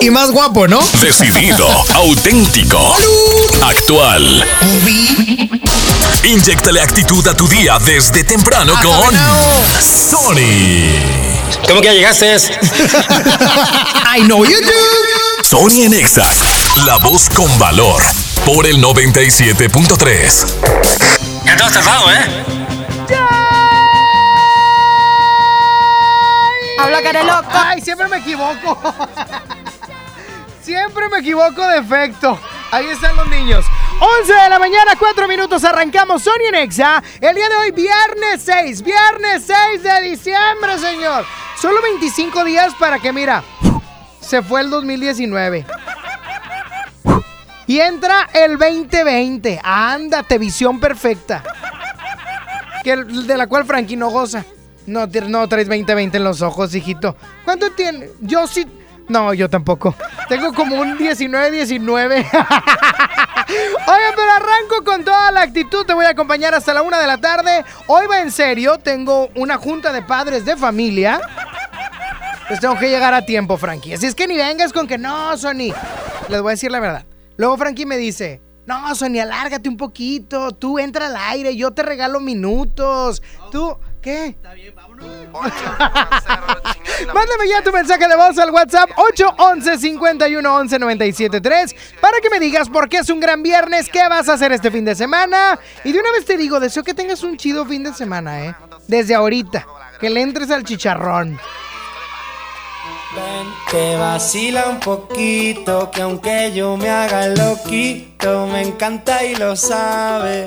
Y más guapo, ¿no? decidido, auténtico, actual. Inyectale actitud a tu día desde temprano con Sony. ¿Cómo que ya llegaste? I know you do. Sony en Exa, la voz con valor, por el 97.3. Ya te has tardado, ¿eh? Habla cara de loco. Ay, siempre me equivoco. Siempre me equivoco de efecto. Ahí están los niños. 11 de la mañana, 4 minutos, arrancamos Sony en Exa. El día de hoy, viernes 6, viernes 6 de diciembre, señor. Solo 25 días para que, mira, se fue el 2019. Y entra el 2020. Ándate, visión perfecta. Que, de la cual Frankie no goza. No, no traes 2020 en los ojos, hijito. ¿Cuánto tiene? Yo sí. No, yo tampoco. Tengo como un 19-19. Oye, pero arranco con toda la actitud. Te voy a acompañar hasta la una de la tarde. Hoy va en serio. Tengo una junta de padres de familia. Pues tengo que llegar a tiempo, Frankie. Así es que ni vengas con que no, Sony. Les voy a decir la verdad. Luego Frankie me dice, no, Sony, alárgate un poquito. Tú entra al aire, yo te regalo minutos. Tú, ¿qué? Está bien. Mándame ya tu mensaje de voz al WhatsApp 811 51 11 973 para que me digas por qué es un gran viernes, qué vas a hacer este fin de semana. Y de una vez te digo, deseo que tengas un chido fin de semana, ¿eh? Desde ahorita, que le entres al chicharrón. Ven, que vacila un poquito, que aunque yo me haga el loquito, me encanta y lo sabe.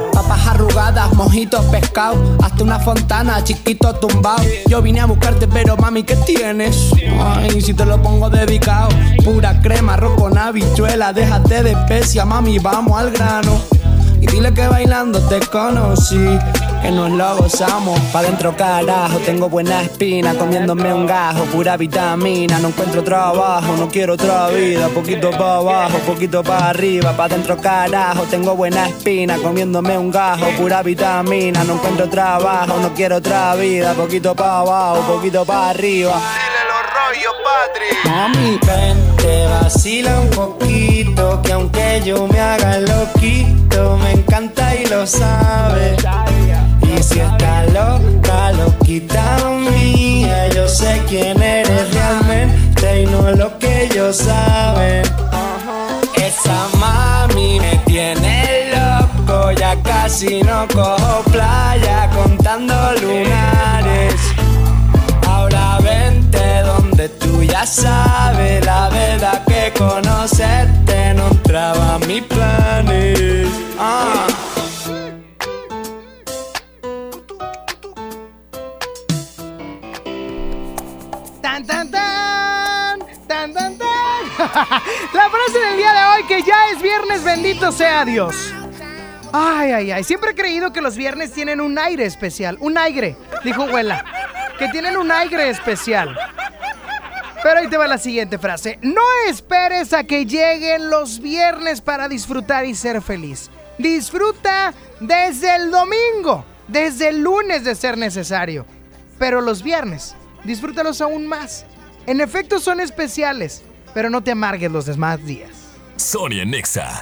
Papas arrugadas, mojitos pescado, hasta una fontana, chiquito tumbado. Yo vine a buscarte, pero mami, ¿qué tienes? Ay, si te lo pongo dedicado. Pura crema, arroz con habichuela, déjate de especia, mami, vamos al grano. Y dile que bailando te conocí, que nos lo gozamos. Pa' dentro carajo, tengo buena espina, comiéndome un gajo, pura vitamina. No encuentro trabajo, no quiero otra vida. Poquito pa' abajo, poquito pa' arriba. Pa' dentro carajo, tengo buena espina, comiéndome un gajo, pura vitamina. No encuentro trabajo, no quiero otra vida. Poquito pa' abajo, poquito pa' arriba. Mami, ven, te vacila un poquito, que aunque yo me haga loquito, me encanta y lo sabe. Y si está loca, loquita mía, yo sé quién eres realmente y no lo que ellos saben. Esa mami me tiene loco, ya casi no cojo playa contando lunares. Tú ya sabes que conocerte no entraba a mis planes. Ah. Tan, tan, tan, tan, tan, tan. La frase del día de hoy que ya es viernes, bendito sea Dios. Ay, ay, ay. Siempre he creído que los viernes tienen un aire especial. Un aire, dijo abuela. Que tienen un aire especial. Pero ahí te va la siguiente frase. No esperes a que lleguen los viernes para disfrutar y ser feliz. Disfruta desde el domingo, desde el lunes de ser necesario. Pero los viernes, disfrútalos aún más. En efecto son especiales, pero no te amargues los demás días. Sonia Nexa.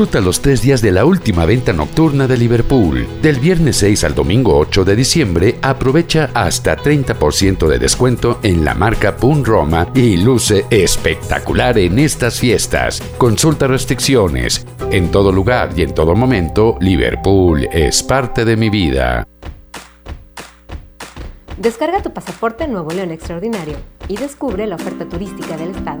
Disfruta los tres días de la última venta nocturna de Liverpool. Del viernes 6 al domingo 8 de diciembre, aprovecha hasta 30% de descuento en la marca Pun Roma y luce espectacular en estas fiestas. Consulta restricciones. En todo lugar y en todo momento, Liverpool es parte de mi vida. Descarga tu pasaporte Nuevo León Extraordinario y descubre la oferta turística del estado.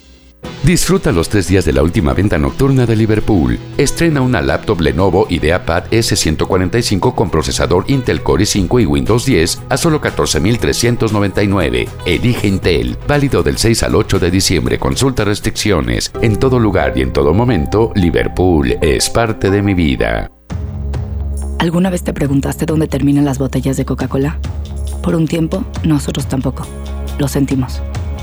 Disfruta los tres días de la última venta nocturna de Liverpool. Estrena una laptop Lenovo IdeaPad S145 con procesador Intel Core i5 y Windows 10 a solo 14.399. Elige Intel. Válido del 6 al 8 de diciembre. Consulta restricciones. En todo lugar y en todo momento, Liverpool es parte de mi vida. ¿Alguna vez te preguntaste dónde terminan las botellas de Coca-Cola? Por un tiempo, nosotros tampoco. Lo sentimos.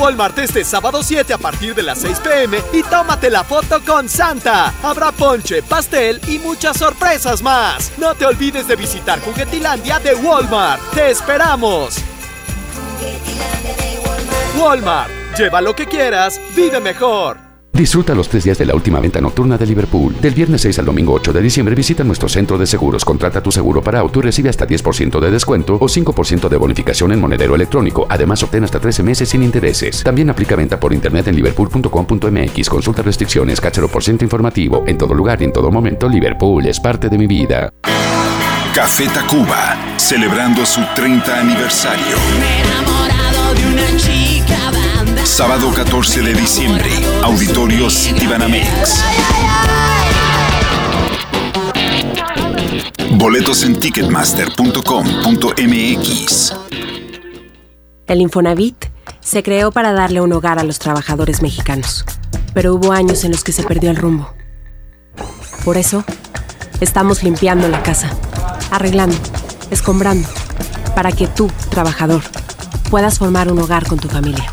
Walmart este sábado 7 a partir de las 6 pm y tómate la foto con Santa. Habrá ponche, pastel y muchas sorpresas más. No te olvides de visitar Juguetilandia de Walmart. ¡Te esperamos! Walmart. Lleva lo que quieras, vive mejor. Disfruta los tres días de la última venta nocturna de Liverpool. Del viernes 6 al domingo 8 de diciembre visita nuestro centro de seguros. Contrata tu seguro para auto y recibe hasta 10% de descuento o 5% de bonificación en monedero electrónico. Además, obtén hasta 13 meses sin intereses. También aplica venta por internet en liverpool.com.mx. Consulta restricciones, cáchero por ciento informativo. En todo lugar y en todo momento, Liverpool es parte de mi vida. Café Tacuba, celebrando su 30 aniversario. Sábado 14 de diciembre, Auditorio Citibanamex. Boletos en ticketmaster.com.mx. El Infonavit se creó para darle un hogar a los trabajadores mexicanos, pero hubo años en los que se perdió el rumbo. Por eso, estamos limpiando la casa, arreglando, escombrando, para que tú, trabajador, puedas formar un hogar con tu familia.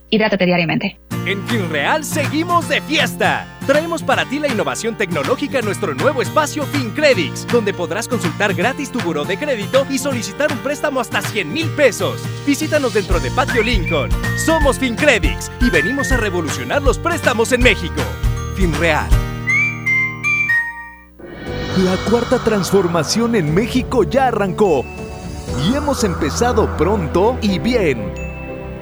Hidrátate diariamente. En FinReal seguimos de fiesta. Traemos para ti la innovación tecnológica en nuestro nuevo espacio FinCredits, donde podrás consultar gratis tu buró de crédito y solicitar un préstamo hasta 100 mil pesos. Visítanos dentro de Patio Lincoln. Somos FinCredits y venimos a revolucionar los préstamos en México. FinReal. La cuarta transformación en México ya arrancó y hemos empezado pronto y bien.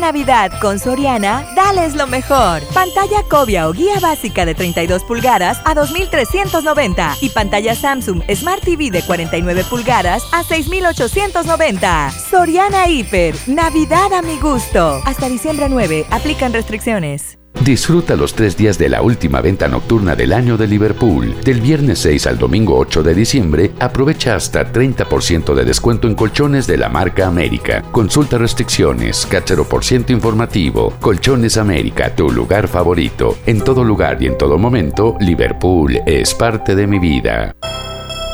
Navidad con Soriana, dales lo mejor. Pantalla Cobia o guía básica de 32 pulgadas a 2.390 y pantalla Samsung Smart TV de 49 pulgadas a 6.890. Soriana Hiper, Navidad a mi gusto. Hasta diciembre 9, aplican restricciones. Disfruta los tres días de la última venta nocturna del año de Liverpool. Del viernes 6 al domingo 8 de diciembre, aprovecha hasta 30% de descuento en colchones de la marca América. Consulta restricciones, cachero por ciento informativo. Colchones América, tu lugar favorito. En todo lugar y en todo momento, Liverpool es parte de mi vida.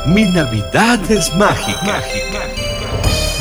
Mi Navidad es mágica.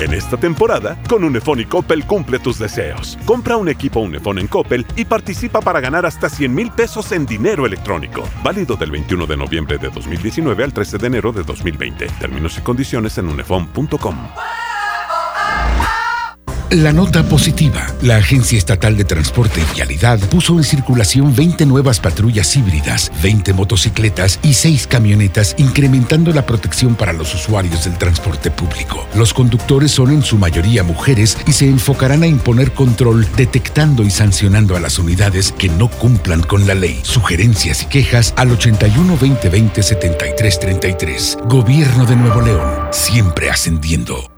En esta temporada, con Unifón y Coppel cumple tus deseos. Compra un equipo Unifón en Coppel y participa para ganar hasta 100 mil pesos en dinero electrónico. Válido del 21 de noviembre de 2019 al 13 de enero de 2020. Términos y condiciones en unifón.com. La nota positiva. La Agencia Estatal de Transporte y Vialidad puso en circulación 20 nuevas patrullas híbridas, 20 motocicletas y 6 camionetas, incrementando la protección para los usuarios del transporte público. Los conductores son en su mayoría mujeres y se enfocarán a imponer control, detectando y sancionando a las unidades que no cumplan con la ley. Sugerencias y quejas al 81 2020 7333. Gobierno de Nuevo León, siempre ascendiendo.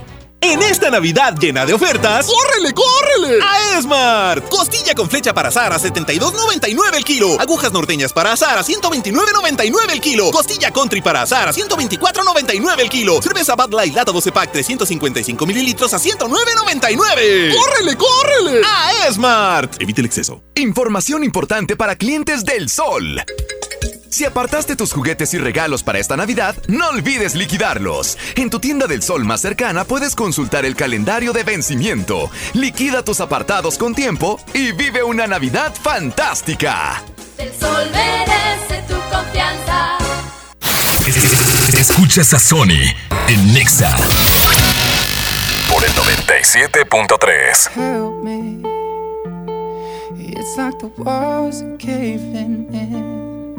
En esta Navidad llena de ofertas, ¡córrele, córrele! A Esmart. Costilla con flecha para asar a 72.99 el kilo. Agujas norteñas para asar a 129.99 el kilo. Costilla country para asar a 124.99 el kilo. Cerveza Bud Light lata 12 pack 355 mililitros a 109.99. ¡Córrele, córrele! A Esmart. Evite el exceso. Información importante para clientes del Sol. Si apartaste tus juguetes y regalos para esta Navidad, no olvides liquidarlos. En tu tienda del sol más cercana puedes consultar el calendario de vencimiento. Liquida tus apartados con tiempo y vive una Navidad fantástica. El sol merece tu confianza. Escuchas a Sony en Nexa por el 97.3. Help me. It's like the walls are caving in.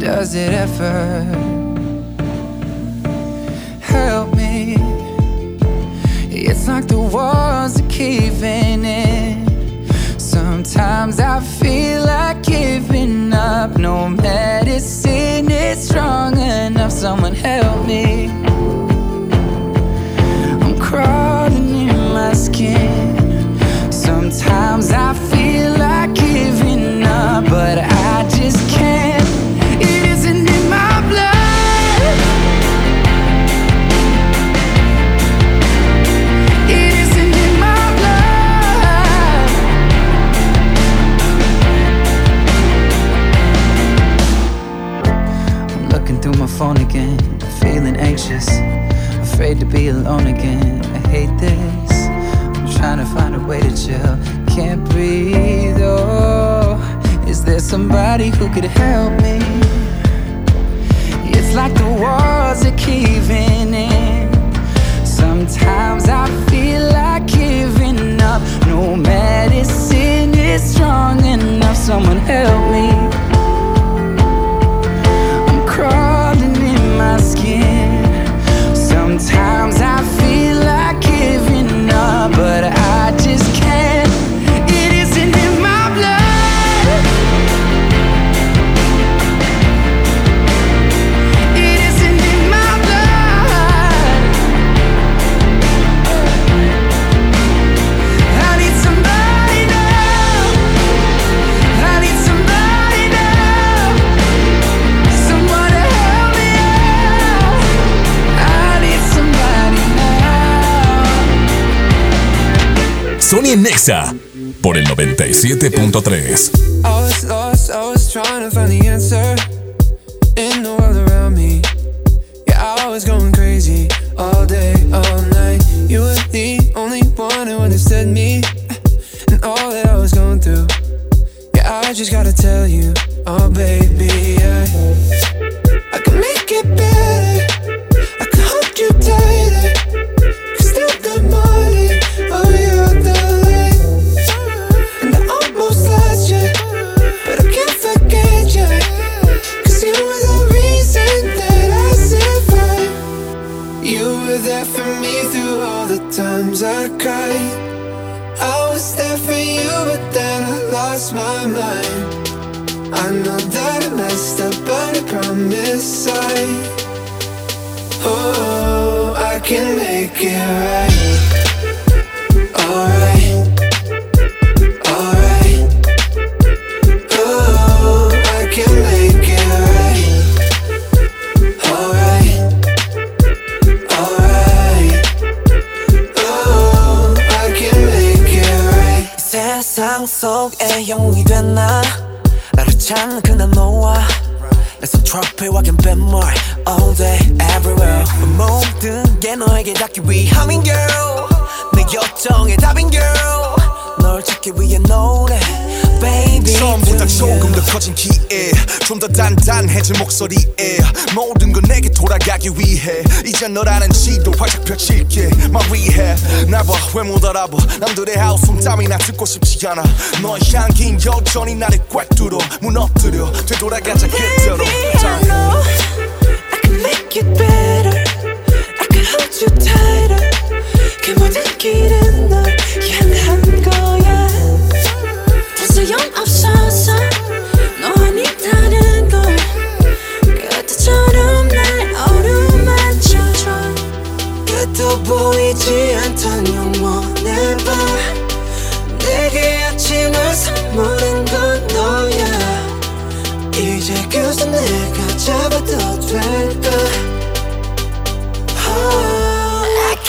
Does it ever help me? It's like the walls are caving in. Sometimes I feel like giving up. No medicine is strong enough. Someone help me. I'm crawling in my skin. Sometimes I feel Por el 97.3. Jana.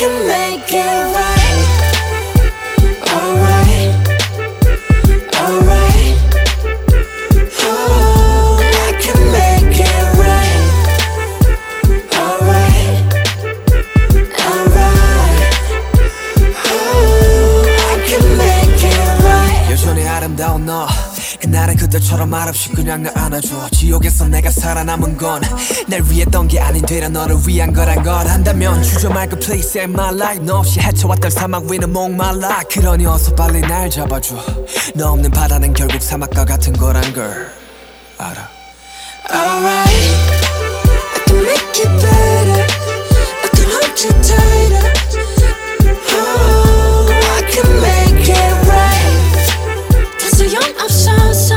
Can make it right 때처럼 말없이 그냥 날 안아줘. 지옥에서 내가 살아남은 건 날 위했던 게 아닌 되려 너를 위한 거란 걸 한다면 주저 말고 please save my life. 너 없이 헤쳐왔던 사막 위는 목말라. 그러니 어서 빨리 날 잡아줘. 너 없는 바다는 결국 사막과 같은 거란 걸 알아. Alright, I can make it better. I can hold you tighter. Oh, I can make it right. 더 소용없어서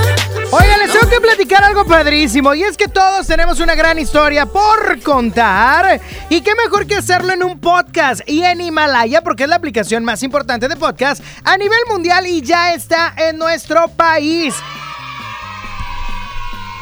Oigan, les tengo que platicar algo padrísimo y es que todos tenemos una gran historia por contar y qué mejor que hacerlo en un podcast y en Himalaya porque es la aplicación más importante de podcast a nivel mundial y ya está en nuestro país.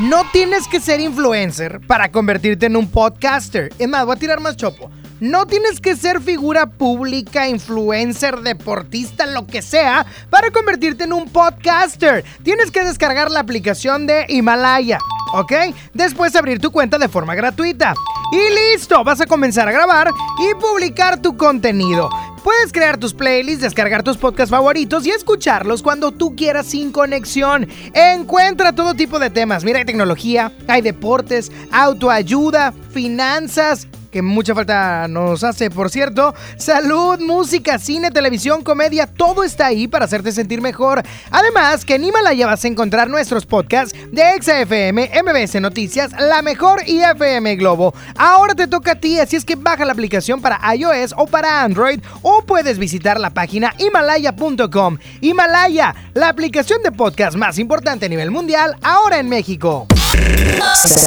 No tienes que ser influencer para convertirte en un podcaster. Es más, voy a tirar más chopo. No tienes que ser figura pública, influencer, deportista, lo que sea, para convertirte en un podcaster. Tienes que descargar la aplicación de Himalaya, ¿ok? Después abrir tu cuenta de forma gratuita. Y listo, vas a comenzar a grabar y publicar tu contenido. Puedes crear tus playlists, descargar tus podcasts favoritos y escucharlos cuando tú quieras sin conexión. Encuentra todo tipo de temas. Mira, hay tecnología, hay deportes, autoayuda, finanzas, que mucha falta nos hace, por cierto. Salud, música, cine, televisión, comedia, todo está ahí para hacerte sentir mejor. Además, que en Himalaya vas a encontrar nuestros podcasts de XFM, MBS Noticias, La Mejor y FM Globo. Ahora te toca a ti, así es que baja la aplicación para iOS o para Android o puedes visitar la página himalaya.com. Himalaya, la aplicación de podcast más importante a nivel mundial, ahora en México.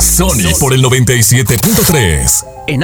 Sony por el 97.3. En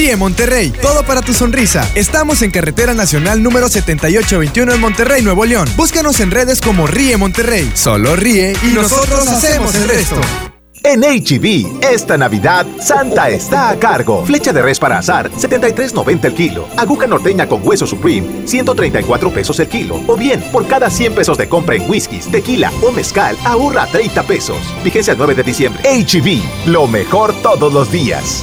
Ríe Monterrey, todo para tu sonrisa. Estamos en Carretera Nacional número 7821 en Monterrey, Nuevo León. Búscanos en redes como Ríe Monterrey. Solo ríe y, nosotros hacemos el resto. En HB, esta Navidad, Santa está a cargo. Flecha de res para azar, 73.90 el kilo. Aguja norteña con hueso supreme, 134 pesos el kilo. O bien, por cada 100 pesos de compra en whiskies, tequila o mezcal, ahorra 30 pesos. Vigencia el 9 de diciembre. HB, lo mejor todos los días.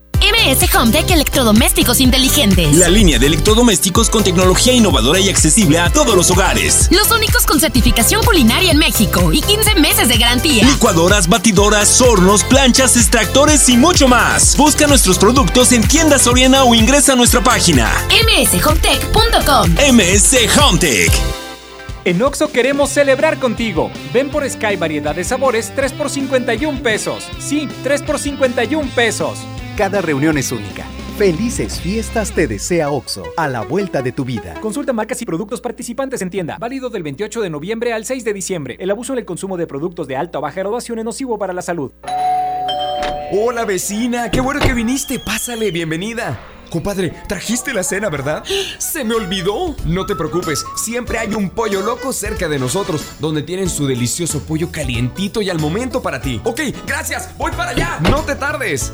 MS Hometech Electrodomésticos Inteligentes. La línea de electrodomésticos con tecnología innovadora y accesible a todos los hogares. Los únicos con certificación culinaria en México y 15 meses de garantía. Licuadoras, batidoras, hornos, planchas, extractores y mucho más. Busca nuestros productos en tiendas Soriana o ingresa a nuestra página mshometech.com. MS Hometech. En Oxo queremos celebrar contigo. Ven por Sky variedad de sabores 3 por 51 pesos. Sí, 3 por 51 pesos. Cada reunión es única. Felices fiestas te desea OXO, a la vuelta de tu vida. Consulta marcas y productos participantes en tienda. Válido del 28 de noviembre al 6 de diciembre. El abuso en el consumo de productos de alta o baja graduación es nocivo para la salud. Hola vecina, qué bueno que viniste. Pásale, bienvenida. Compadre, trajiste la cena, ¿verdad? ¡Se me olvidó! No te preocupes, siempre hay un pollo loco cerca de nosotros, donde tienen su delicioso pollo calientito y al momento para ti. Ok, gracias, voy para allá. No te tardes.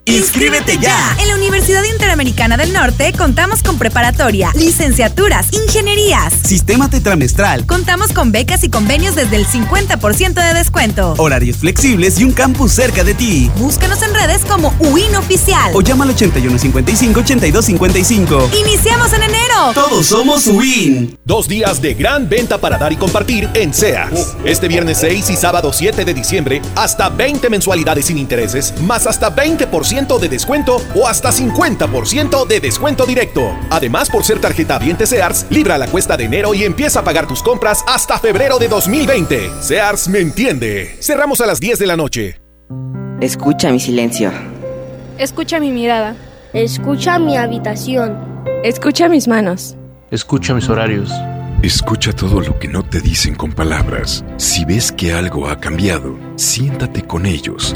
¡Inscríbete ya! En la Universidad Interamericana del Norte contamos con preparatoria, licenciaturas, ingenierías, sistema tetramestral. Contamos con becas y convenios desde el 50% de descuento. Horarios flexibles y un campus cerca de ti. Búscanos en redes como UIN Oficial. O llama al 8155-8255. ¡Iniciamos en enero! Todos somos UIN. Dos días de gran venta para dar y compartir en Sears. Este viernes 6 y sábado 7 de diciembre, hasta 20 mensualidades sin intereses, más hasta 20% de descuento o hasta 50% de descuento directo. Además, por ser tarjeta Viente Sears, libra la cuesta de enero y empieza a pagar tus compras hasta febrero de 2020. Sears me entiende. Cerramos a las 10 de la noche. Escucha mi silencio. Escucha mi mirada. Escucha mi habitación. Escucha mis manos. Escucha mis horarios. Escucha todo lo que no te dicen con palabras. Si ves que algo ha cambiado, siéntate con ellos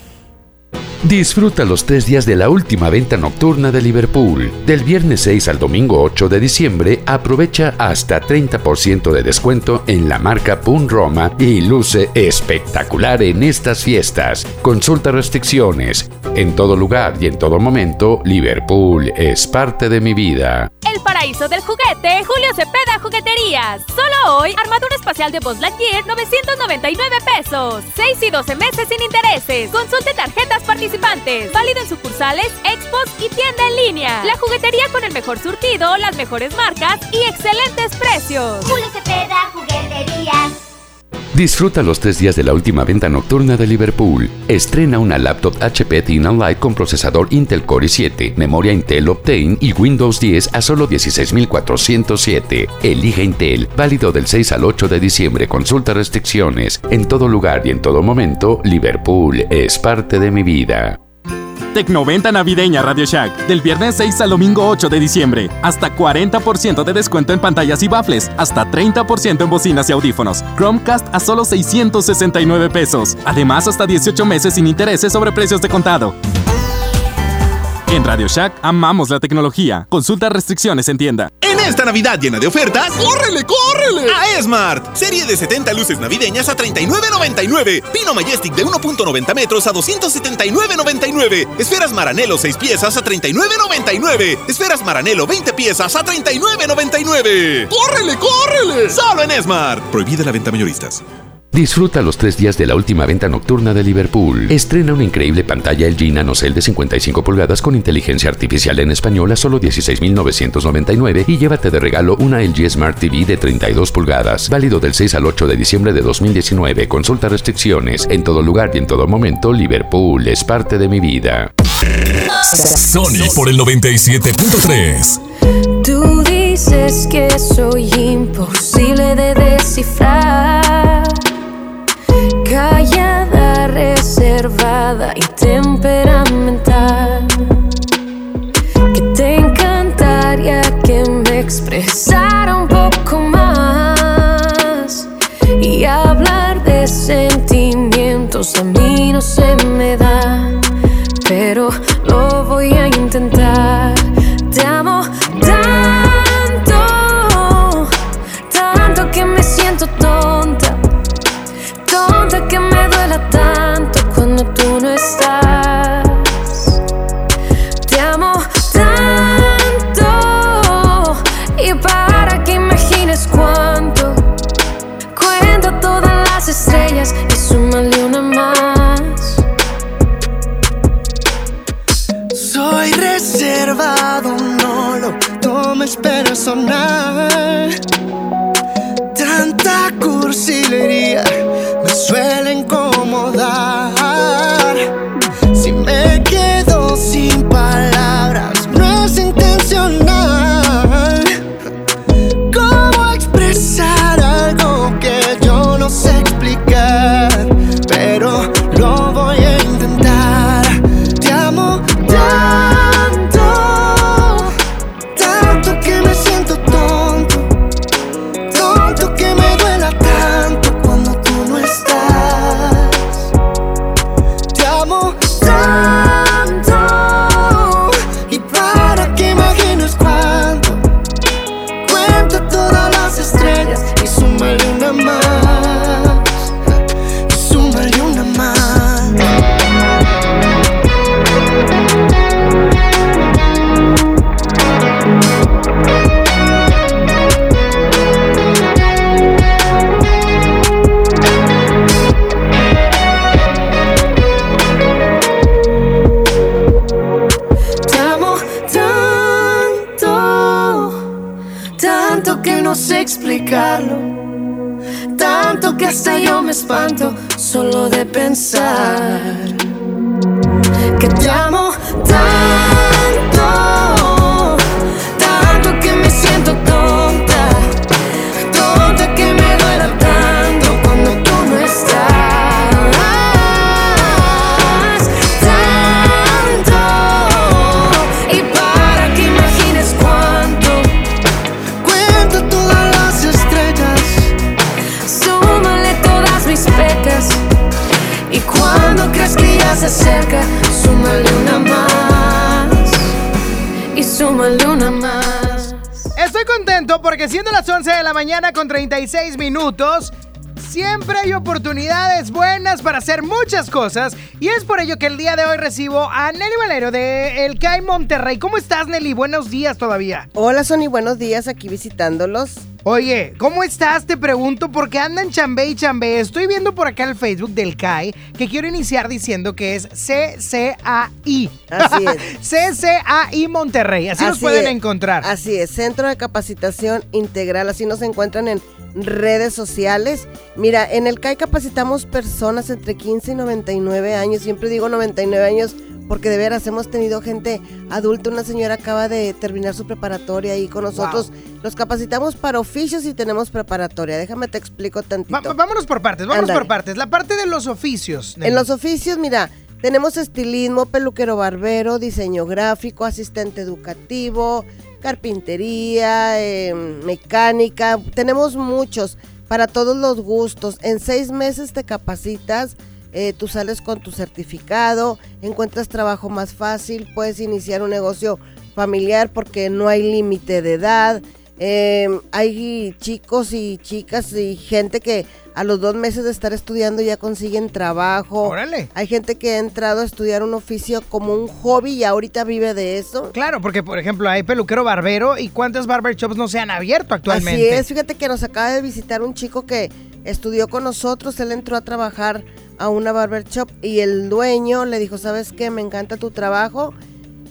Disfruta los tres días de la última venta nocturna de Liverpool. Del viernes 6 al domingo 8 de diciembre, aprovecha hasta 30% de descuento en la marca Pun Roma y luce espectacular en estas fiestas. Consulta restricciones. En todo lugar y en todo momento, Liverpool es parte de mi vida. El paraíso del juguete, Julio Cepeda Jugueterías. Solo hoy, armadura espacial de Buzz Lightyear, 999 pesos. 6 y 12 meses sin intereses. Consulte tarjetas participantes. Válido en sucursales, expos y tienda en línea. La juguetería con el mejor surtido, las mejores marcas y excelentes precios. Julio Cepeda Jugueterías. Disfruta los tres días de la última venta nocturna de Liverpool. Estrena una laptop HP Thin Light con procesador Intel Core i7, memoria Intel Optane y Windows 10 a solo 16.407. Elige Intel, válido del 6 al 8 de diciembre. Consulta restricciones. En todo lugar y en todo momento, Liverpool es parte de mi vida. Tecnoventa navideña Radio Shack. Del viernes 6 al domingo 8 de diciembre. Hasta 40% de descuento en pantallas y baffles. Hasta 30% en bocinas y audífonos. Chromecast a solo 669 pesos. Además, hasta 18 meses sin intereses sobre precios de contado. En Radio Shack amamos la tecnología. Consulta restricciones en tienda. En esta Navidad llena de ofertas, ¡córrele, córrele! A Esmart. Serie de 70 luces navideñas a 39.99. Pino Majestic de 1.90 metros a 279.99. Esferas Maranelo 6 piezas a 39.99. Esferas Maranelo 20 piezas a 39.99. ¡Córrele, córrele! Solo en Esmart. Prohibida la venta mayoristas. Disfruta los tres días de la última venta nocturna de Liverpool. Estrena una increíble pantalla LG NanoCell de 55 pulgadas con inteligencia artificial en español a solo 16.999 y llévate de regalo una LG Smart TV de 32 pulgadas. Válido del 6 al 8 de diciembre de 2019. Consulta restricciones. En todo lugar y en todo momento, Liverpool es parte de mi vida. Sony por el 97.3. Tú dices que soy imposible de descifrar. Expresara un poco más. Y hablar de sentimientos a mí no se me da. Pero lo voy a intentar. Tanto que hasta yo me espanto solo de pensar que te amo tanto, siendo las 11 de la mañana con 36 minutos, siempre hay oportunidades buenas para hacer muchas cosas y es por ello que el día de hoy recibo a Nelly Valero de El CAI Monterrey. ¿Cómo estás Nelly? Buenos días todavía. Hola Sony, buenos días, aquí visitándolos. Oye, ¿cómo estás? Te pregunto porque andan chambé y chambé. Estoy viendo por acá el Facebook del CAI que quiero iniciar diciendo que es CCAI. Así es. CCAI Monterrey. Así, nos pueden es, encontrar. Así es, Centro de Capacitación Integral, así nos encuentran en redes sociales. Mira, en el CAI capacitamos personas entre 15 y 99 años, siempre digo 99 años porque de veras hemos tenido gente adulta, una señora acaba de terminar su preparatoria ahí con nosotros. Los capacitamos para oficios y tenemos preparatoria. Déjame te explico tantito. Va- vámonos por partes, vámonos por partes. La parte de los oficios. Nelly. En los oficios, mira, tenemos estilismo, peluquero barbero, diseño gráfico, asistente educativo, carpintería, eh, mecánica. Tenemos muchos para todos los gustos. En seis meses te capacitas, eh, tú sales con tu certificado, encuentras trabajo más fácil, puedes iniciar un negocio familiar porque no hay límite de edad. Eh, hay chicos y chicas y gente que a los dos meses de estar estudiando ya consiguen trabajo. Órale. Hay gente que ha entrado a estudiar un oficio como un hobby y ahorita vive de eso. Claro, porque por ejemplo hay peluquero barbero y cuántas barber shops no se han abierto actualmente. Así es, fíjate que nos acaba de visitar un chico que estudió con nosotros, él entró a trabajar a una barber shop y el dueño le dijo, ¿sabes qué? Me encanta tu trabajo.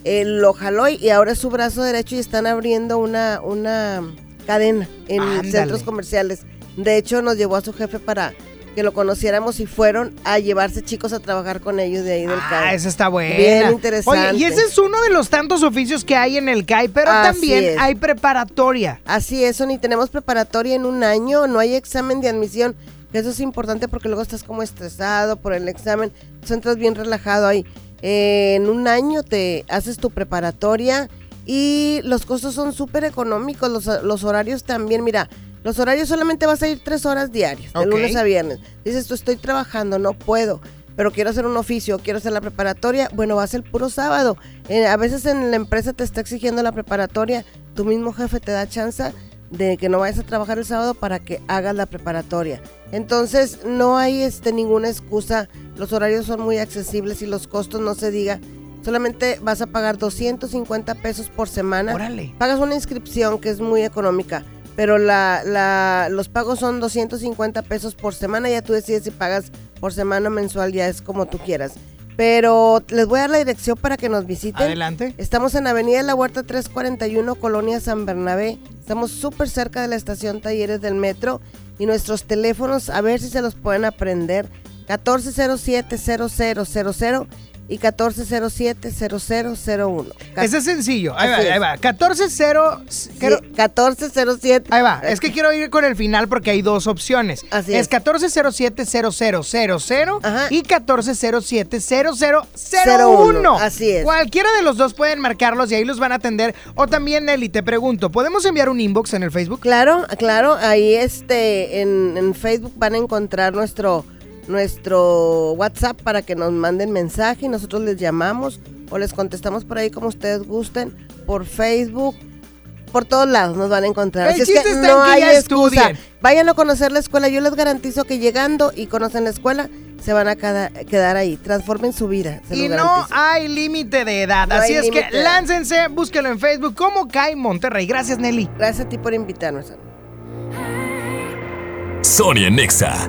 Él lo jaló y ahora es su brazo derecho y están abriendo una, una cadena en Ándale. centros comerciales. De hecho, nos llevó a su jefe para que lo conociéramos y fueron a llevarse chicos a trabajar con ellos de ahí del Ah, CAI. esa está buena. Bien interesante. Oye, y ese es uno de los tantos oficios que hay en el CAI, pero Así también es. hay preparatoria. Así es, ni tenemos preparatoria en un año, no hay examen de admisión, eso es importante porque luego estás como estresado por el examen, tú entras bien relajado ahí. Eh, en un año te haces tu preparatoria y los costos son súper económicos, los, los horarios también, mira, los horarios solamente vas a ir tres horas diarias, de lunes a viernes. Dices, tú estoy trabajando, no puedo, pero quiero hacer un oficio, quiero hacer la preparatoria, bueno, va a ser puro sábado. Eh, a veces en la empresa te está exigiendo la preparatoria, tu mismo jefe te da chance de que no vayas a trabajar el sábado para que hagas la preparatoria. Entonces, no hay este ninguna excusa, los horarios son muy accesibles y los costos no se diga. Solamente vas a pagar 250 pesos por semana. Órale. Pagas una inscripción que es muy económica, pero la, la- los pagos son 250 pesos por semana. Ya tú decides si pagas por semana o mensual, ya es como tú quieras. Pero les voy a dar la dirección para que nos visiten. Adelante. Estamos en Avenida de la Huerta 341, Colonia San Bernabé. Estamos súper cerca de la estación Talleres del Metro. Y nuestros teléfonos, a ver si se los pueden aprender. 1407-0000 y 1407-0001. Ese es sencillo. Ahí va, Así es. ahí va. 140. quiero- 1407. Ahí va. Es que quiero ir con el final porque hay dos opciones. Así es es. 1407-0000 y 1407-0001. Uno, así es. Cualquiera de los dos pueden marcarlos y ahí los van a atender. O también, Nelly, te pregunto, ¿podemos enviar un inbox en el Facebook? Claro, claro, ahí este en, en Facebook van a encontrar nuestro nuestro WhatsApp para que nos manden mensaje y nosotros les llamamos o les contestamos por ahí como ustedes gusten, por Facebook, por todos lados nos van a encontrar. El Así es que está no en que hay excusa. estudien. Vayan a conocer la escuela, yo les garantizo que llegando y conocen la escuela se van a cada- quedar ahí, transformen su vida. se Y no garantizo. hay límite de edad. No Así es que láncense, búsquelo en Facebook como Kai Monterrey. Gracias, Nelly. Gracias a ti por invitarnos. Sonia Nexa.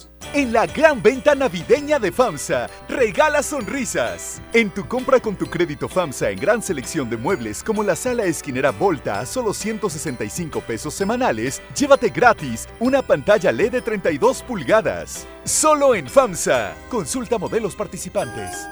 En la gran venta navideña de FAMSA, regala sonrisas. En tu compra con tu crédito FAMSA en gran selección de muebles como la sala esquinera Volta a solo 165 pesos semanales, llévate gratis una pantalla LED de 32 pulgadas. Solo en FAMSA. Consulta modelos participantes.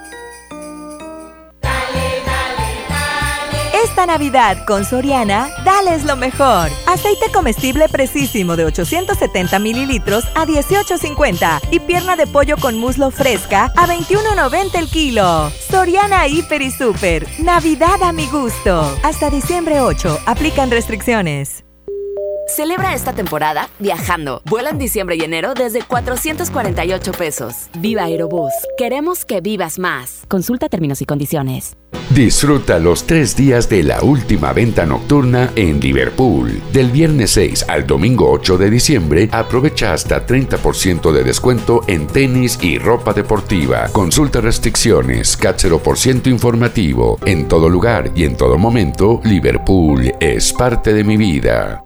Esta Navidad con Soriana, dales lo mejor. Aceite comestible precisísimo de 870 mililitros a 18.50 y pierna de pollo con muslo fresca a 21.90 el kilo. Soriana Hiper y Super. Navidad a mi gusto. Hasta diciembre 8. Aplican restricciones. Celebra esta temporada viajando. Vuela en diciembre y enero desde 448 pesos. Viva Aerobús. Queremos que vivas más. Consulta términos y condiciones. Disfruta los tres días de la última venta nocturna en Liverpool. Del viernes 6 al domingo 8 de diciembre, aprovecha hasta 30% de descuento en tenis y ropa deportiva. Consulta restricciones, CAT 0% informativo. En todo lugar y en todo momento, Liverpool es parte de mi vida.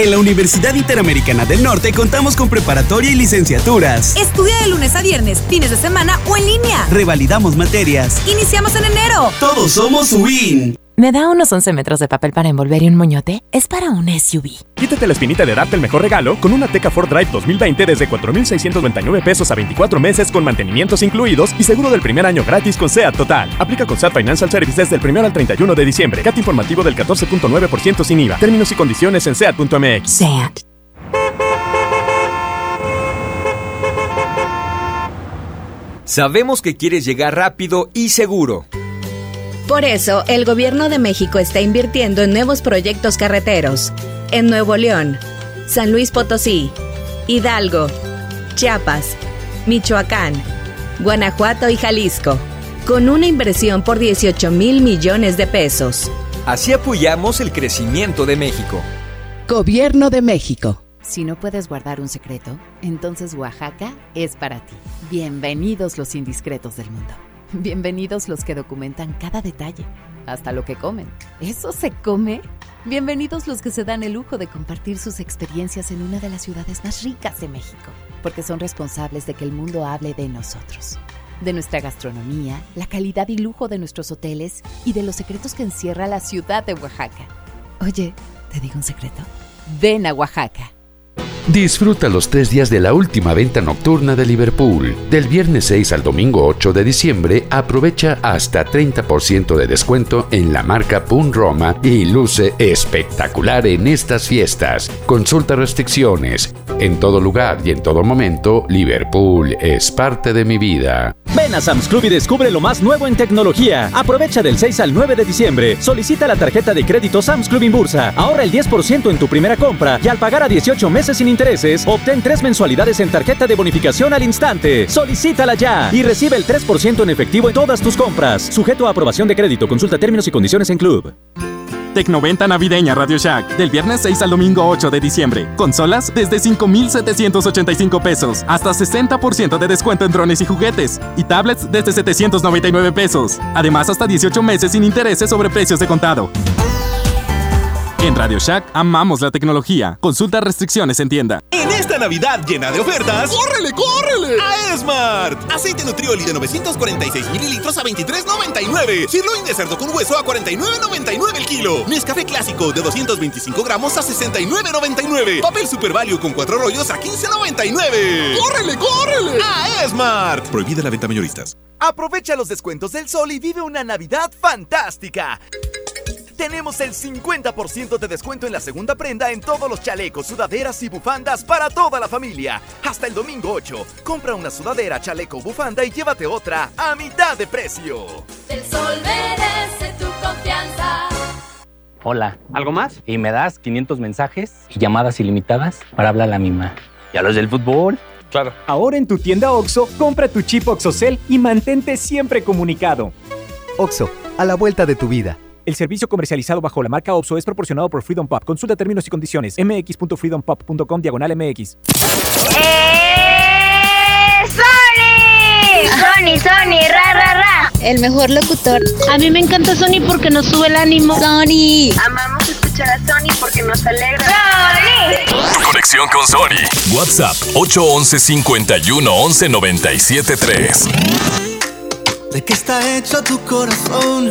En la Universidad Interamericana del Norte contamos con preparatoria y licenciaturas. Estudia de lunes a viernes, fines de semana o en línea. Revalidamos materias. Iniciamos en enero. Todos somos WIN. ¿Me da unos 11 metros de papel para envolver y un moñote? Es para un SUV. Quítate la espinita de darte el mejor regalo con una Teca Ford Drive 2020 desde 4,699 pesos a 24 meses con mantenimientos incluidos y seguro del primer año gratis con SEAT Total. Aplica con SEAT Financial Services del 1 al 31 de diciembre. CAT informativo del 14.9% sin IVA. Términos y condiciones en SEAT.mx. SEAT. Sabemos que quieres llegar rápido y seguro. Por eso, el Gobierno de México está invirtiendo en nuevos proyectos carreteros. En Nuevo León, San Luis Potosí, Hidalgo, Chiapas, Michoacán, Guanajuato y Jalisco, con una inversión por 18 mil millones de pesos. Así apoyamos el crecimiento de México. Gobierno de México. Si no puedes guardar un secreto, entonces Oaxaca es para ti. Bienvenidos los indiscretos del mundo. Bienvenidos los que documentan cada detalle, hasta lo que comen. ¿Eso se come? Bienvenidos los que se dan el lujo de compartir sus experiencias en una de las ciudades más ricas de México, porque son responsables de que el mundo hable de nosotros, de nuestra gastronomía, la calidad y lujo de nuestros hoteles y de los secretos que encierra la ciudad de Oaxaca. Oye, ¿te digo un secreto? Ven a Oaxaca. Disfruta los tres días de la última venta nocturna de Liverpool. Del viernes 6 al domingo 8 de diciembre, aprovecha hasta 30% de descuento en la marca Pun Roma y luce espectacular en estas fiestas. Consulta restricciones. En todo lugar y en todo momento, Liverpool es parte de mi vida. Ven a Sam's Club y descubre lo más nuevo en tecnología. Aprovecha del 6 al 9 de diciembre. Solicita la tarjeta de crédito Sam's Club Inbursa. Ahorra el 10% en tu primera compra y al pagar a 18 meses sin intereses, obtén tres mensualidades en tarjeta de bonificación al instante. Solicítala ya y recibe el 3% en efectivo en todas tus compras. Sujeto a aprobación de crédito. Consulta términos y condiciones en Club. Tecnoventa navideña Radio Shack. Del viernes 6 al domingo 8 de diciembre. Consolas desde 5,785 pesos. Hasta 60% de descuento en drones y juguetes. Y tablets desde 799 pesos. Además, hasta 18 meses sin intereses sobre precios de contado. En Radio Shack amamos la tecnología. Consulta restricciones en tienda. En esta Navidad llena de ofertas, ¡córrele, córrele! A Esmart. Aceite Nutrioli de 946 mililitros a 23,99. Sirloin de cerdo con hueso a 49,99 el kilo. Nescafé clásico de 225 gramos a 69,99. Papel Super Value con cuatro rollos a 15,99. ¡Córrele, córrele! A Esmart. Prohibida la venta mayoristas. Aprovecha los descuentos del sol y vive una Navidad fantástica. Tenemos el 50% de descuento en la segunda prenda en todos los chalecos, sudaderas y bufandas para toda la familia. Hasta el domingo 8. Compra una sudadera, chaleco, bufanda y llévate otra a mitad de precio. El sol merece tu confianza. Hola. ¿Algo más? Y me das 500 mensajes y llamadas ilimitadas para hablar a la misma. ¿Y a los del fútbol? Claro. Ahora en tu tienda OXO, compra tu chip OXOCEL y mantente siempre comunicado. OXO, a la vuelta de tu vida. El servicio comercializado bajo la marca OPSO es proporcionado por Freedom Pop. Consulta términos y condiciones. mx.freedompop.com diagonal mx. ¡Sony! Sony, Sony, ra, ra, ra. El mejor locutor. A mí me encanta Sony porque nos sube el ánimo. Sony. Amamos escuchar a Sony porque nos alegra. ¡Sony! Conexión con Sony. WhatsApp 811 51 11 97 3. ¿De qué está hecho tu corazón?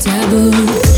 Taboo.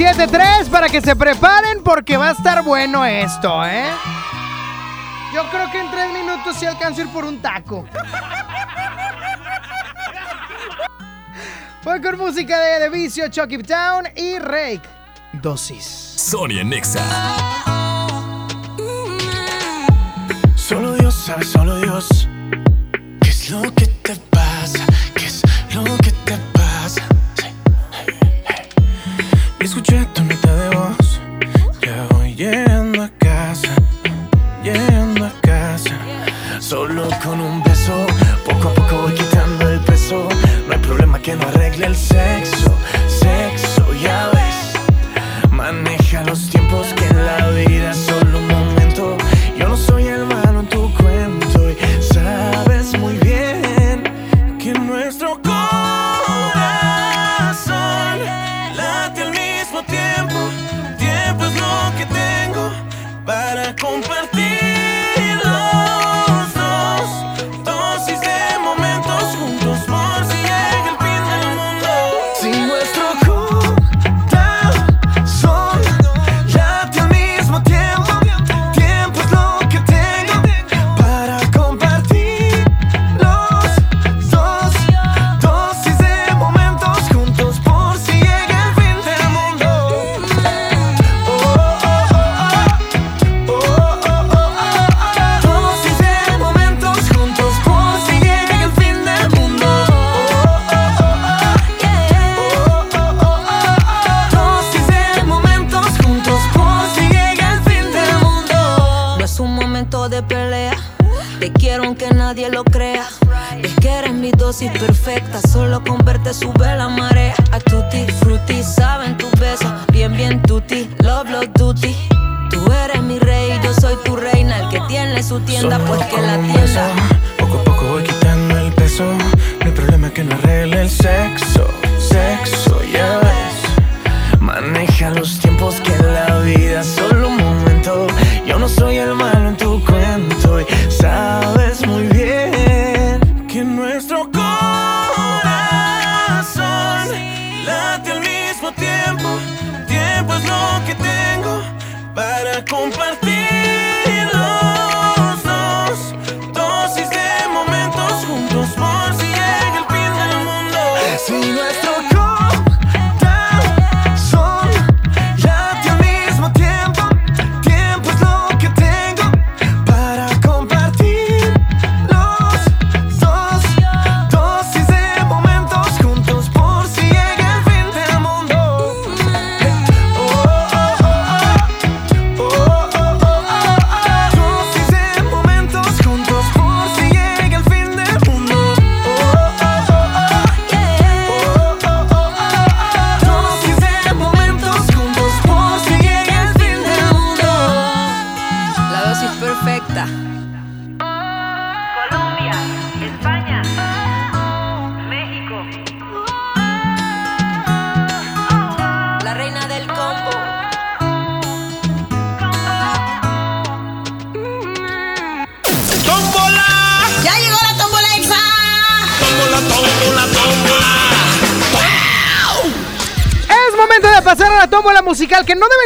811-1097-3 para que se preparen porque va a estar bueno esto, ¿eh? Yo creo que en tres minutos sí alcanzo a ir por un taco. Fue con música de The Vicio, Chucky Town y Rake. Dosis. Sonia Nexa. Solo Dios sabe, solo Dios.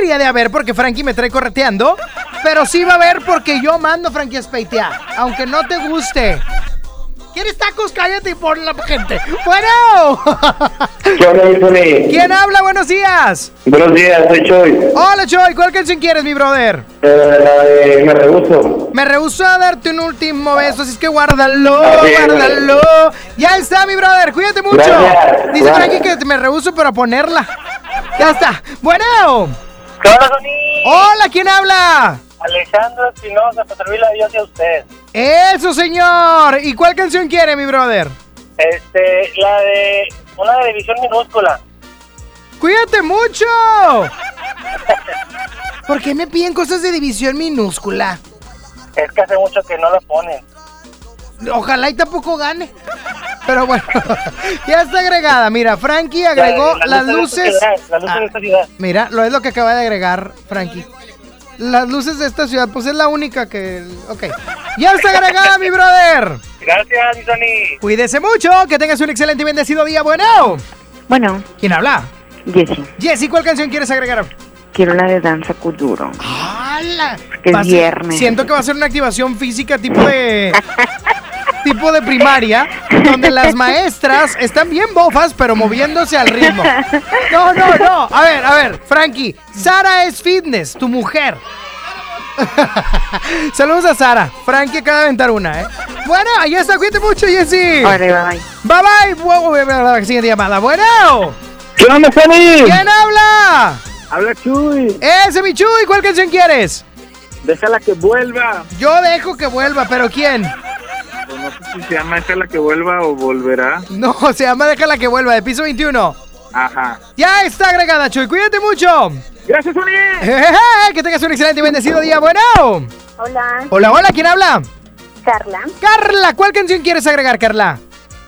Debería de haber porque Frankie me trae correteando. Pero sí va a haber porque yo mando Frankie a Speitea. Aunque no te guste. ¿Quieres tacos? Cállate y pon la gente. Bueno. ¿Quién habla? Buenos días. Buenos días, soy Choy. Hola, Choy. ¿Cuál canción quieres, mi brother? Eh, Me Rehuso. Me rehuso a darte un último beso, así es que guárdalo, Así es, guárdalo. Ya está, mi brother. Cuídate mucho. Gracias, Dice. Frankie que me rehuso, pero a ponerla. Ya está. Bueno. Hola, Tony. Hola, ¿quién habla? Alejandro Espinosa, para servirle a Dios y a usted. Eso, señor. ¿Y cuál canción quiere, mi brother? Este, la de una de división minúscula. ¡Cuídate mucho! ¿Por qué me piden cosas de división minúscula? Es que hace mucho que no la ponen. Ojalá y tampoco gane. Pero bueno, ya está agregada. Mira, Frankie agregó La- la las luz de luces. esta ciudad, la luz de esta ciudad. Mira, lo es lo que acaba de agregar Frankie. Las luces de esta ciudad, pues es la única que. Ok. Ya está agregada, mi brother. Gracias, mi Tony. Cuídese mucho, que tengas un excelente y bendecido día. Bueno. Bueno. ¿Quién habla? Jessy, Jessy, ¿cuál canción quieres agregar? quiero la de danza kuduro. ¡Hala! Que es viernes. Siento que va a ser una activación física tipo de. tipo de primaria, donde las maestras están bien bofas, pero moviéndose al ritmo. No, no, no. A ver, a ver, Frankie. Sara es fitness, tu mujer. Saludos a Sara. Frankie acaba de aventar una, ¿eh? Bueno, ahí está. Cuídate mucho, Jessy. Bye, bye. Bye bye. Wow, siguiente llamada. Bueno. ¿Qué onda, Fanny? ¿Quién habla? Habla Chuy. Ese mi Chuy. ¿Cuál canción quieres? Déjala que vuelva. Yo dejo que vuelva, pero ¿quién? No sé si se llama Déjala que vuelva o volverá. No, se llama Déjala que vuelva, de piso 21. Ajá. Ya está agregada, Chuy. Cuídate mucho. Gracias, Fanny. Que tengas un excelente y bendecido día. Bueno. Hola. Hola, hola. ¿Quién habla? Carla. Carla. ¿Cuál canción quieres agregar, Carla?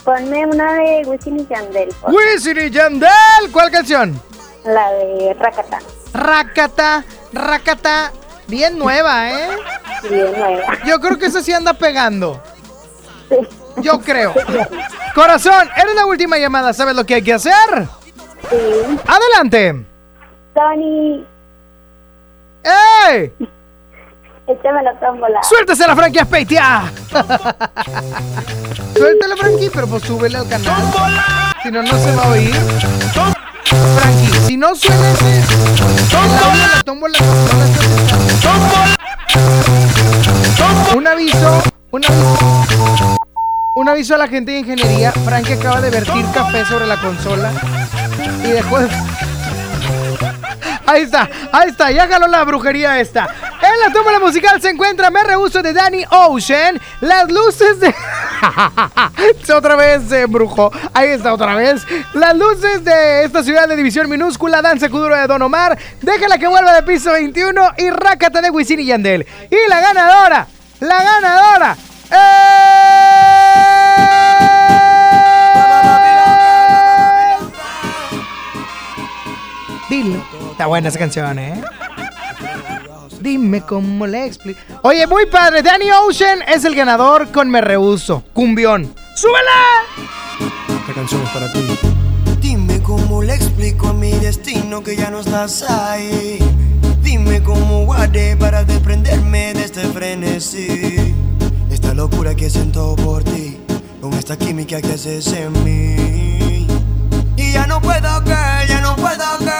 Ponme una de Wisin y Yandel. Wisin y Yandel. ¿Cuál canción? La de Rakata. Rakata, Rakata. Bien nueva, ¿eh? Bien nueva. Yo creo que eso sí anda pegando. Yo creo. Corazón, eres la última llamada. ¿Sabes lo que hay que hacer? Sí. Adelante. Tony, ¡Ey! échame la tómbola. ¡Suéltese la Frankie Aspeitia! Suéltala, Frankie, pero pues súbele al canal. Si no, no se va a oír. Frankie, si no suena ese. de la tómbola, no la estás escuchando. Un aviso, un aviso. Un aviso a la gente de ingeniería. Frankie acaba de vertir café sobre la consola. Y dejó de. Ahí está, ahí está, ya jaló la brujería esta. En la tómbola musical se encuentra Me Rehuso de Danny Ocean. Las luces de. otra vez se embrujó. Ahí está otra vez. Las luces de esta ciudad de división minúscula. Danza Kuduro de Don Omar. Déjala que vuelva de piso 21. Y Rácata de Wisin y Yandel. Y la ganadora, la ganadora. Dilo. Está buena esa canción, ¿eh? Dime cómo le explico. Oye, muy padre. Danny Ocean es el ganador con Me Rehuso. Cumbión. ¡Súbela! Esta canción es para ti. Dime cómo le explico a mi destino que ya no estás ahí. Dime cómo guardé para desprenderme de este frenesí. Locura que siento por ti, con esta química que haces en mí. Y ya no puedo caer, ya no puedo caer.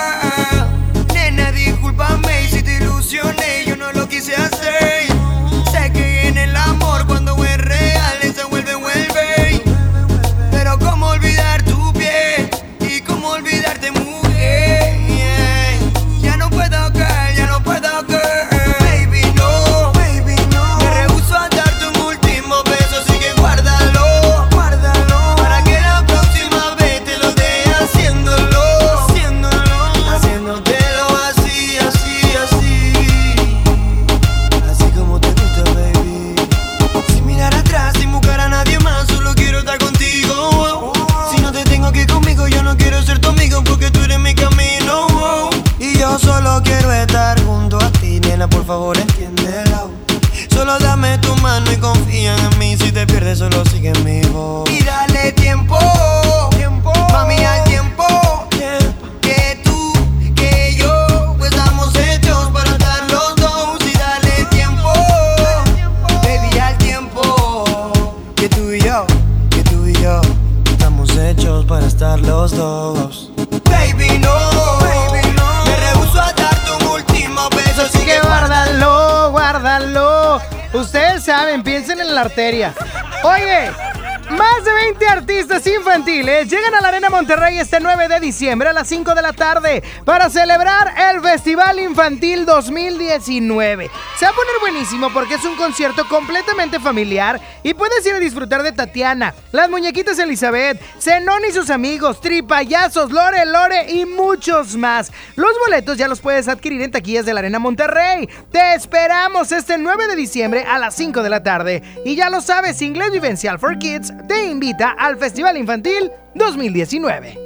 A las 5 de la tarde para celebrar el Festival Infantil 2019. Se va a poner buenísimo porque es un concierto completamente familiar y puedes ir a disfrutar de Tatiana, las muñequitas Elizabeth, Zenón y sus amigos, Tripayazos, Lore, Lore y muchos más. Los boletos ya los puedes adquirir en taquillas de la Arena Monterrey. Te esperamos este 9 de diciembre a las 5 de la tarde. Y ya lo sabes, Inglés Vivencial for Kids te invita al Festival Infantil 2019.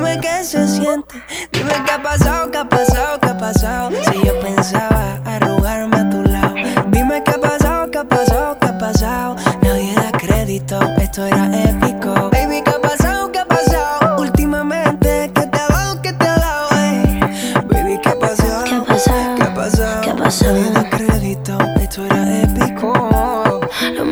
dime qué se siente. Dime qué ha pasado, qué ha pasado, qué ha pasado. Si yo pensaba arrugarme a tu lado, dime qué ha pasado, qué ha pasado, qué ha pasado. Nadie da crédito, esto era épico.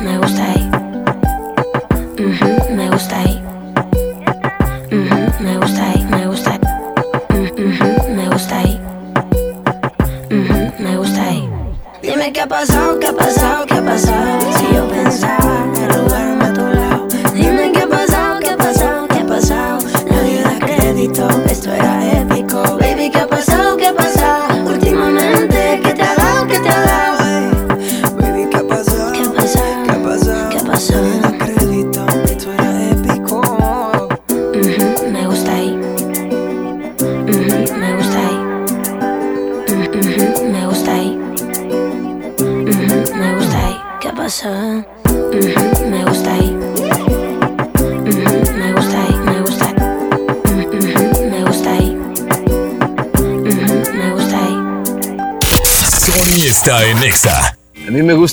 me gusta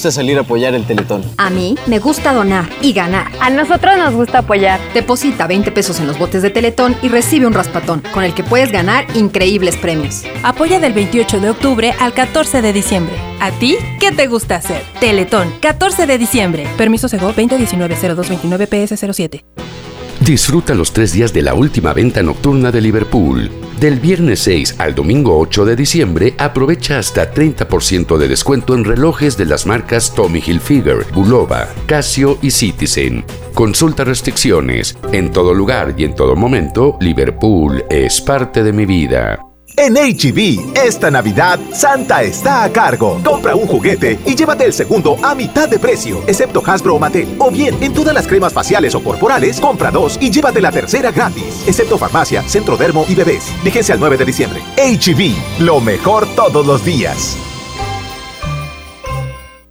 gusta salir a apoyar el Teletón. A mí me gusta donar y ganar. A nosotros nos gusta apoyar. Deposita 20 pesos en los botes de Teletón y recibe un raspatón, con el que puedes ganar increíbles premios. Apoya del 28 de octubre al 14 de diciembre. ¿A ti qué te gusta hacer? Teletón, 14 de diciembre. Permiso Sego 2019-0229 PS07. Disfruta los tres días de la última venta nocturna de Liverpool. Del viernes 6 al domingo 8 de diciembre, aprovecha hasta 30% de descuento en relojes de las marcas Tommy Hilfiger, Bulova, Casio y Citizen. Consulta restricciones. En todo lugar y en todo momento, Liverpool es parte de mi vida. En HB, esta Navidad, Santa está a cargo. Compra un juguete y llévate el segundo a mitad de precio, excepto Hasbro o Mattel. O bien, en todas las cremas faciales o corporales, compra dos y llévate la tercera gratis, excepto Farmacia, Centro Dermo y Bebés. Fíjense al 9 de diciembre. HB, lo mejor todos los días.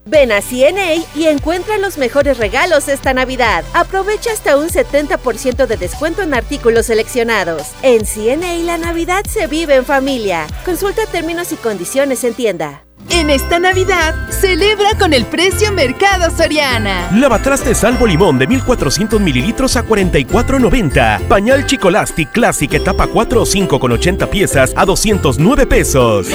Ven a CNA y encuentra los mejores regalos esta Navidad. Aprovecha hasta un 70% de descuento en artículos seleccionados. En CNA la Navidad se vive en familia. Consulta términos y condiciones en tienda. En esta Navidad, celebra con el precio Mercado Soriana. Lavatraste salvo limón de 1400 mililitros a 44.90. Pañal Chicolastic Classic etapa 4 o 5 con 80 piezas a 209 pesos.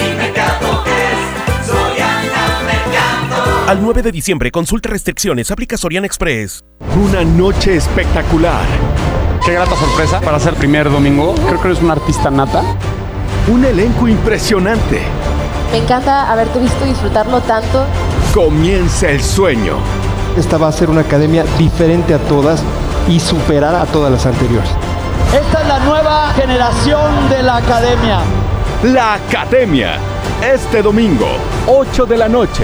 Al 9 de diciembre, consulta restricciones, aplica Soriana Express. Una noche espectacular. Qué grata sorpresa para ser primer domingo. Creo que eres un artista nata. Un elenco impresionante. Me encanta haberte visto disfrutarlo tanto. Comienza el sueño. Esta va a ser una academia diferente a todas y superar a todas las anteriores. Esta es la nueva generación de la academia. La Academia. Este domingo, 8 de la noche.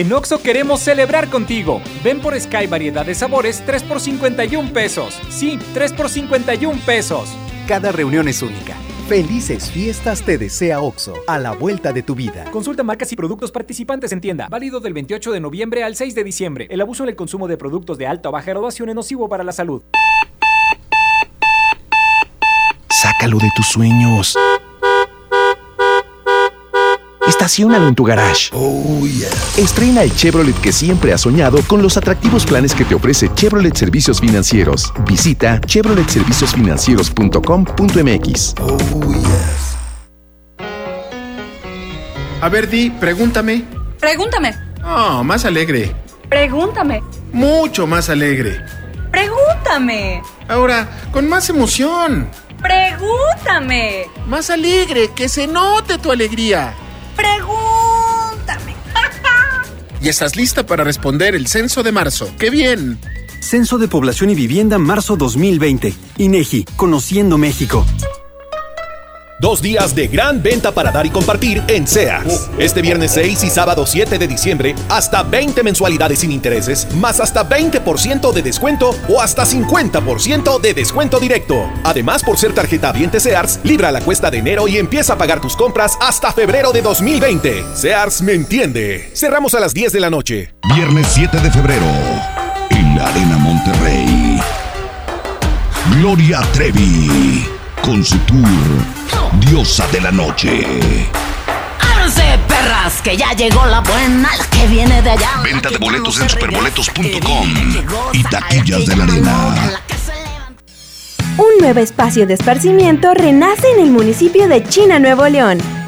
En Oxo queremos celebrar contigo. Ven por Sky variedad de sabores 3 por 51 pesos. Sí, 3 por 51 pesos. Cada reunión es única. Felices fiestas te desea OXO, a la vuelta de tu vida. Consulta marcas y productos participantes en tienda. Válido del 28 de noviembre al 6 de diciembre. El abuso en el consumo de productos de alta o baja graduación es nocivo para la salud. Sácalo de tus sueños. Estaciónalo en tu garage. Oh, Estrena el Chevrolet que siempre has soñado con los atractivos planes que te ofrece Chevrolet Servicios Financieros. Visita chevroletserviciosfinancieros.com.mx. A ver, Di, pregúntame. Pregúntame. Oh, más alegre. Pregúntame. Mucho más alegre. Pregúntame. Ahora, con más emoción. Pregúntame. Más alegre, que se note tu alegría. Pregúntame. Y estás lista para responder el censo de marzo. ¡Qué bien! Censo de Población y Vivienda marzo 2020. INEGI, Conociendo México. Dos días de gran venta para dar y compartir en Sears. Este viernes 6 y sábado 7 de diciembre, hasta 20 mensualidades sin intereses, más hasta 20% de descuento o hasta 50% de descuento directo. Además, por ser tarjeta Viente Sears, libra la cuesta de enero y empieza a pagar tus compras hasta febrero de 2020. Sears me entiende. Cerramos a las 10 de la noche. Viernes 7 de febrero, en la Arena Monterrey. Gloria Trevi, con su tour Diosa de la Noche. ¡Ábranse, perras! Que ya llegó la buena, la que viene de allá. Venta de boletos en superboletos.com y taquillas de la arena. Un nuevo espacio de esparcimiento renace en el municipio de China, Nuevo León.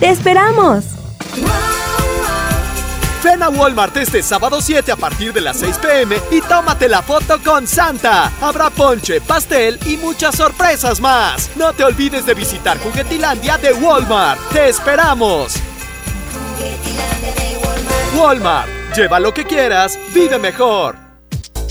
¡Te esperamos! Ven a Walmart este sábado 7 a partir de las 6 pm y tómate la foto con Santa. Habrá ponche, pastel y muchas sorpresas más. No te olvides de visitar Juguetilandia de Walmart. ¡Te esperamos! Walmart, lleva lo que quieras, vive mejor.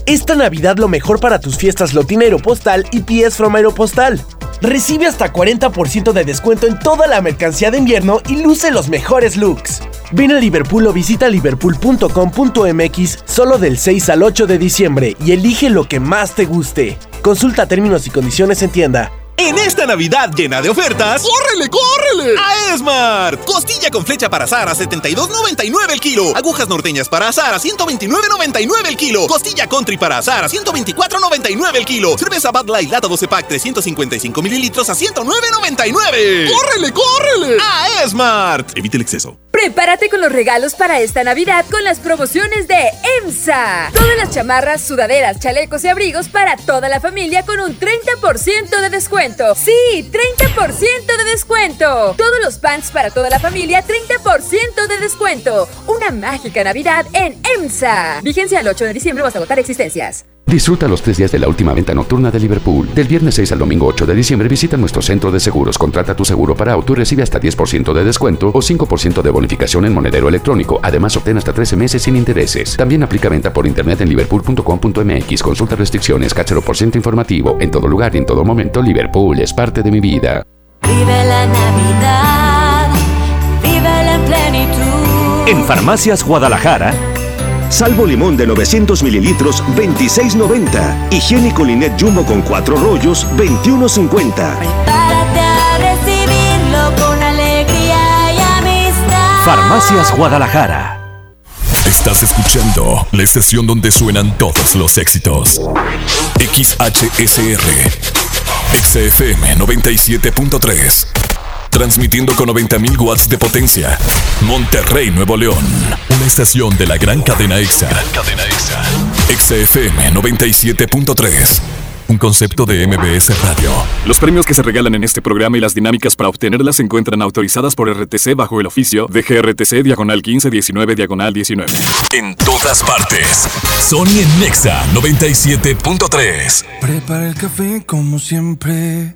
Esta Navidad lo mejor para tus fiestas lo tiene Aeropostal y PS from Aeropostal. Recibe hasta 40% de descuento en toda la mercancía de invierno y luce los mejores looks. Ven a Liverpool o visita liverpool.com.mx solo del 6 al 8 de diciembre y elige lo que más te guste. Consulta términos y condiciones en tienda. En esta Navidad llena de ofertas, ¡córrele, córrele! A Esmart. Costilla con flecha para azar a 72.99 el kilo. Agujas norteñas para azar a 129.99 el kilo. Costilla country para azar a 124.99 el kilo. Cerveza Bud Light lata 12 pack 355 mililitros a 109.99. ¡Córrele, córrele! A Esmart. Evite el exceso. Prepárate con los regalos para esta Navidad con las promociones de EMSA. Todas las chamarras, sudaderas, chalecos y abrigos para toda la familia con un 30% de descuento. Sí, 30% de descuento. Todos los pants para toda la familia, 30% de descuento. Una mágica Navidad en EMSA. Vigencia al 8 de diciembre o hasta agotar existencias. Disfruta los tres días de la última venta nocturna de Liverpool. Del viernes 6 al domingo 8 de diciembre visita nuestro centro de seguros. Contrata tu seguro para auto y recibe hasta 10% de descuento o 5% de bonificación en monedero electrónico. Además, obtén hasta 13 meses sin intereses. También aplica venta por internet en liverpool.com.mx. Consulta restricciones, cachero por ciento informativo. En todo lugar y en todo momento, Liverpool es parte de mi vida. Vive la Navidad, vive la plenitud. En Farmacias Guadalajara, Salvo limón de 900 mililitros, 26.90. Higiénico Linet Jumbo con 4 rollos, 21.50. Párate a recibirlo con alegría y amistad. Farmacias Guadalajara. Estás escuchando la estación donde suenan todos los éxitos. XHSR. XFM 97.3. transmitiendo con 90.000 watts de potencia. Monterrey, Nuevo León, una estación de la gran cadena EXA. Gran cadena EXA. EXA FM 97.3. Un concepto de MBS Radio. Los premios que se regalan en este programa y las dinámicas para obtenerlas se encuentran autorizadas por RTC bajo el oficio de GRTC Diagonal 1519 Diagonal 19. En todas partes. Sony en Nexa 97.3. Prepara el café como siempre.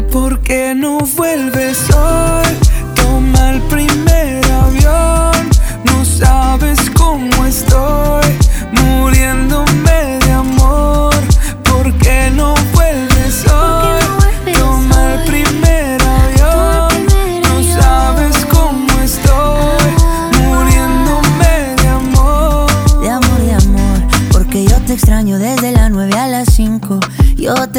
¿Por qué no vuelves hoy? Toma el primer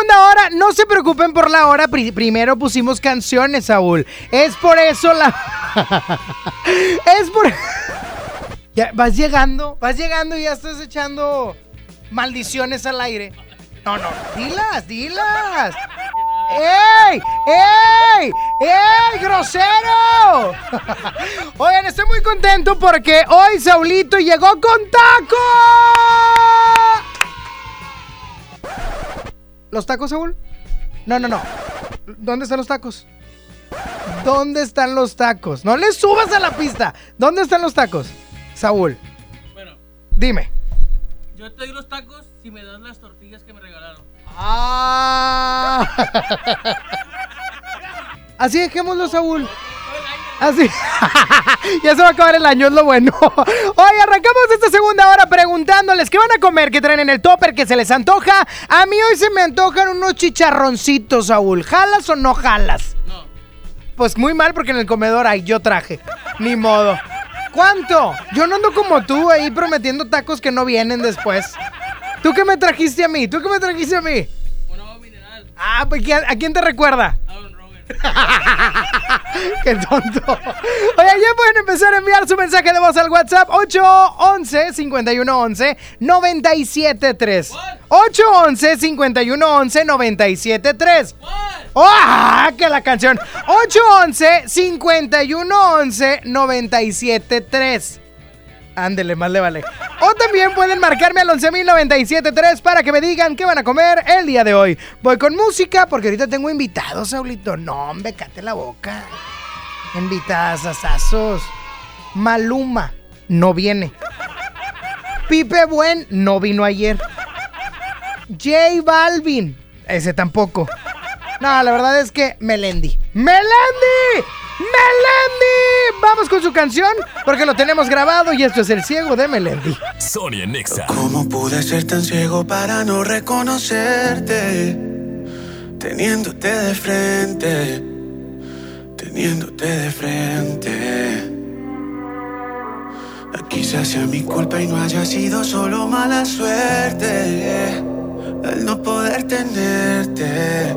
Segunda hora. No se preocupen por la hora. pri- primero pusimos canciones, Saúl. Es por eso la. es por. Ya, vas llegando, vas llegando y ya estás echando maldiciones al aire. No, no, dilas, dilas. ¡Ey! ¡Ey! ¡Ey! ¡Grosero! Oigan, estoy muy contento porque hoy Saulito llegó con taco. ¿Los tacos, Saúl? No, no, no. ¿Dónde están los tacos? ¿Dónde están los tacos? No le subas a la pista. ¿Dónde están los tacos? Saúl. Bueno. Dime. Yo te doy los tacos si me das las tortillas que me regalaron. Ah. Así dejémoslo, Saúl. Así. ya se va a acabar el año, es lo bueno. Hoy arrancamos esta segunda hora preguntándoles qué van a comer, qué traen en el topper, que se les antoja. A mí hoy se me antojan unos chicharroncitos, Saúl. ¿Jalas o no jalas? No. Pues muy mal porque en el comedor hay, yo traje. Ni modo. ¿Cuánto? Yo no ando como tú ahí prometiendo tacos que no vienen después. ¿Tú qué me trajiste a mí? ¿Tú qué me trajiste a mí? Ah, pues ¿quién- ¿a quién te recuerda? Qué tonto. Oye, ya pueden empezar a enviar su mensaje de voz al WhatsApp 811 5111 973. 811 5111 973. ¡Ah! Que la canción. 811 5111 973. Ándele, más le vale. O también pueden marcarme al 11.097.3 para que me digan qué van a comer el día de hoy. Voy con música porque ahorita tengo invitados, Saulito. No, hombre, cate la boca. Invitadas asazos. Maluma no viene. Pipe Buen no vino ayer. J Balvin, ese tampoco. No, la verdad es que Melendi. ¡Melendi! ¡Melendi! Vamos con su canción porque lo tenemos grabado y esto es El Ciego de Melendi. Sonia Nexa. ¿Cómo pude ser tan ciego para no reconocerte? Teniéndote de frente, teniéndote de frente. Quizás sea mi culpa y no haya sido solo mala suerte. El no poder tenerte,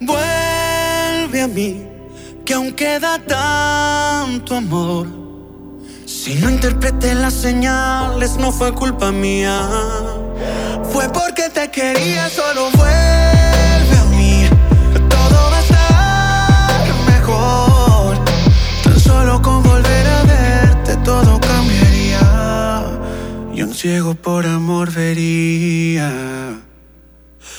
Vuelve a mí, que aún queda tanto amor. Si no interpreté las señales, no fue culpa mía. Fue porque te quería, solo vuelve a mí. Todo va a estar mejor. Tan solo con volver a verte, todo cambiaría. Y un ciego por amor vería.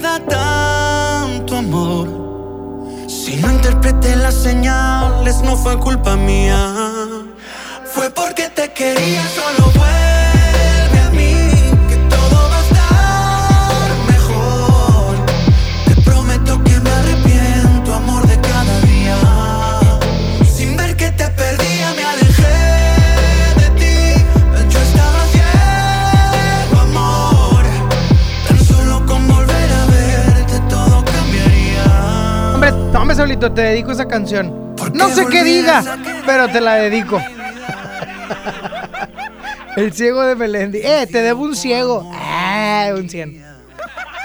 tanto amor. Si no interpreté las señales, no fue culpa mía. Fue porque te quería, solo vuelve te dedico esa canción. No sé qué diga, pero te la dedico. El ciego de Melendi. Eh, te debo un ciego. Ah, un 100.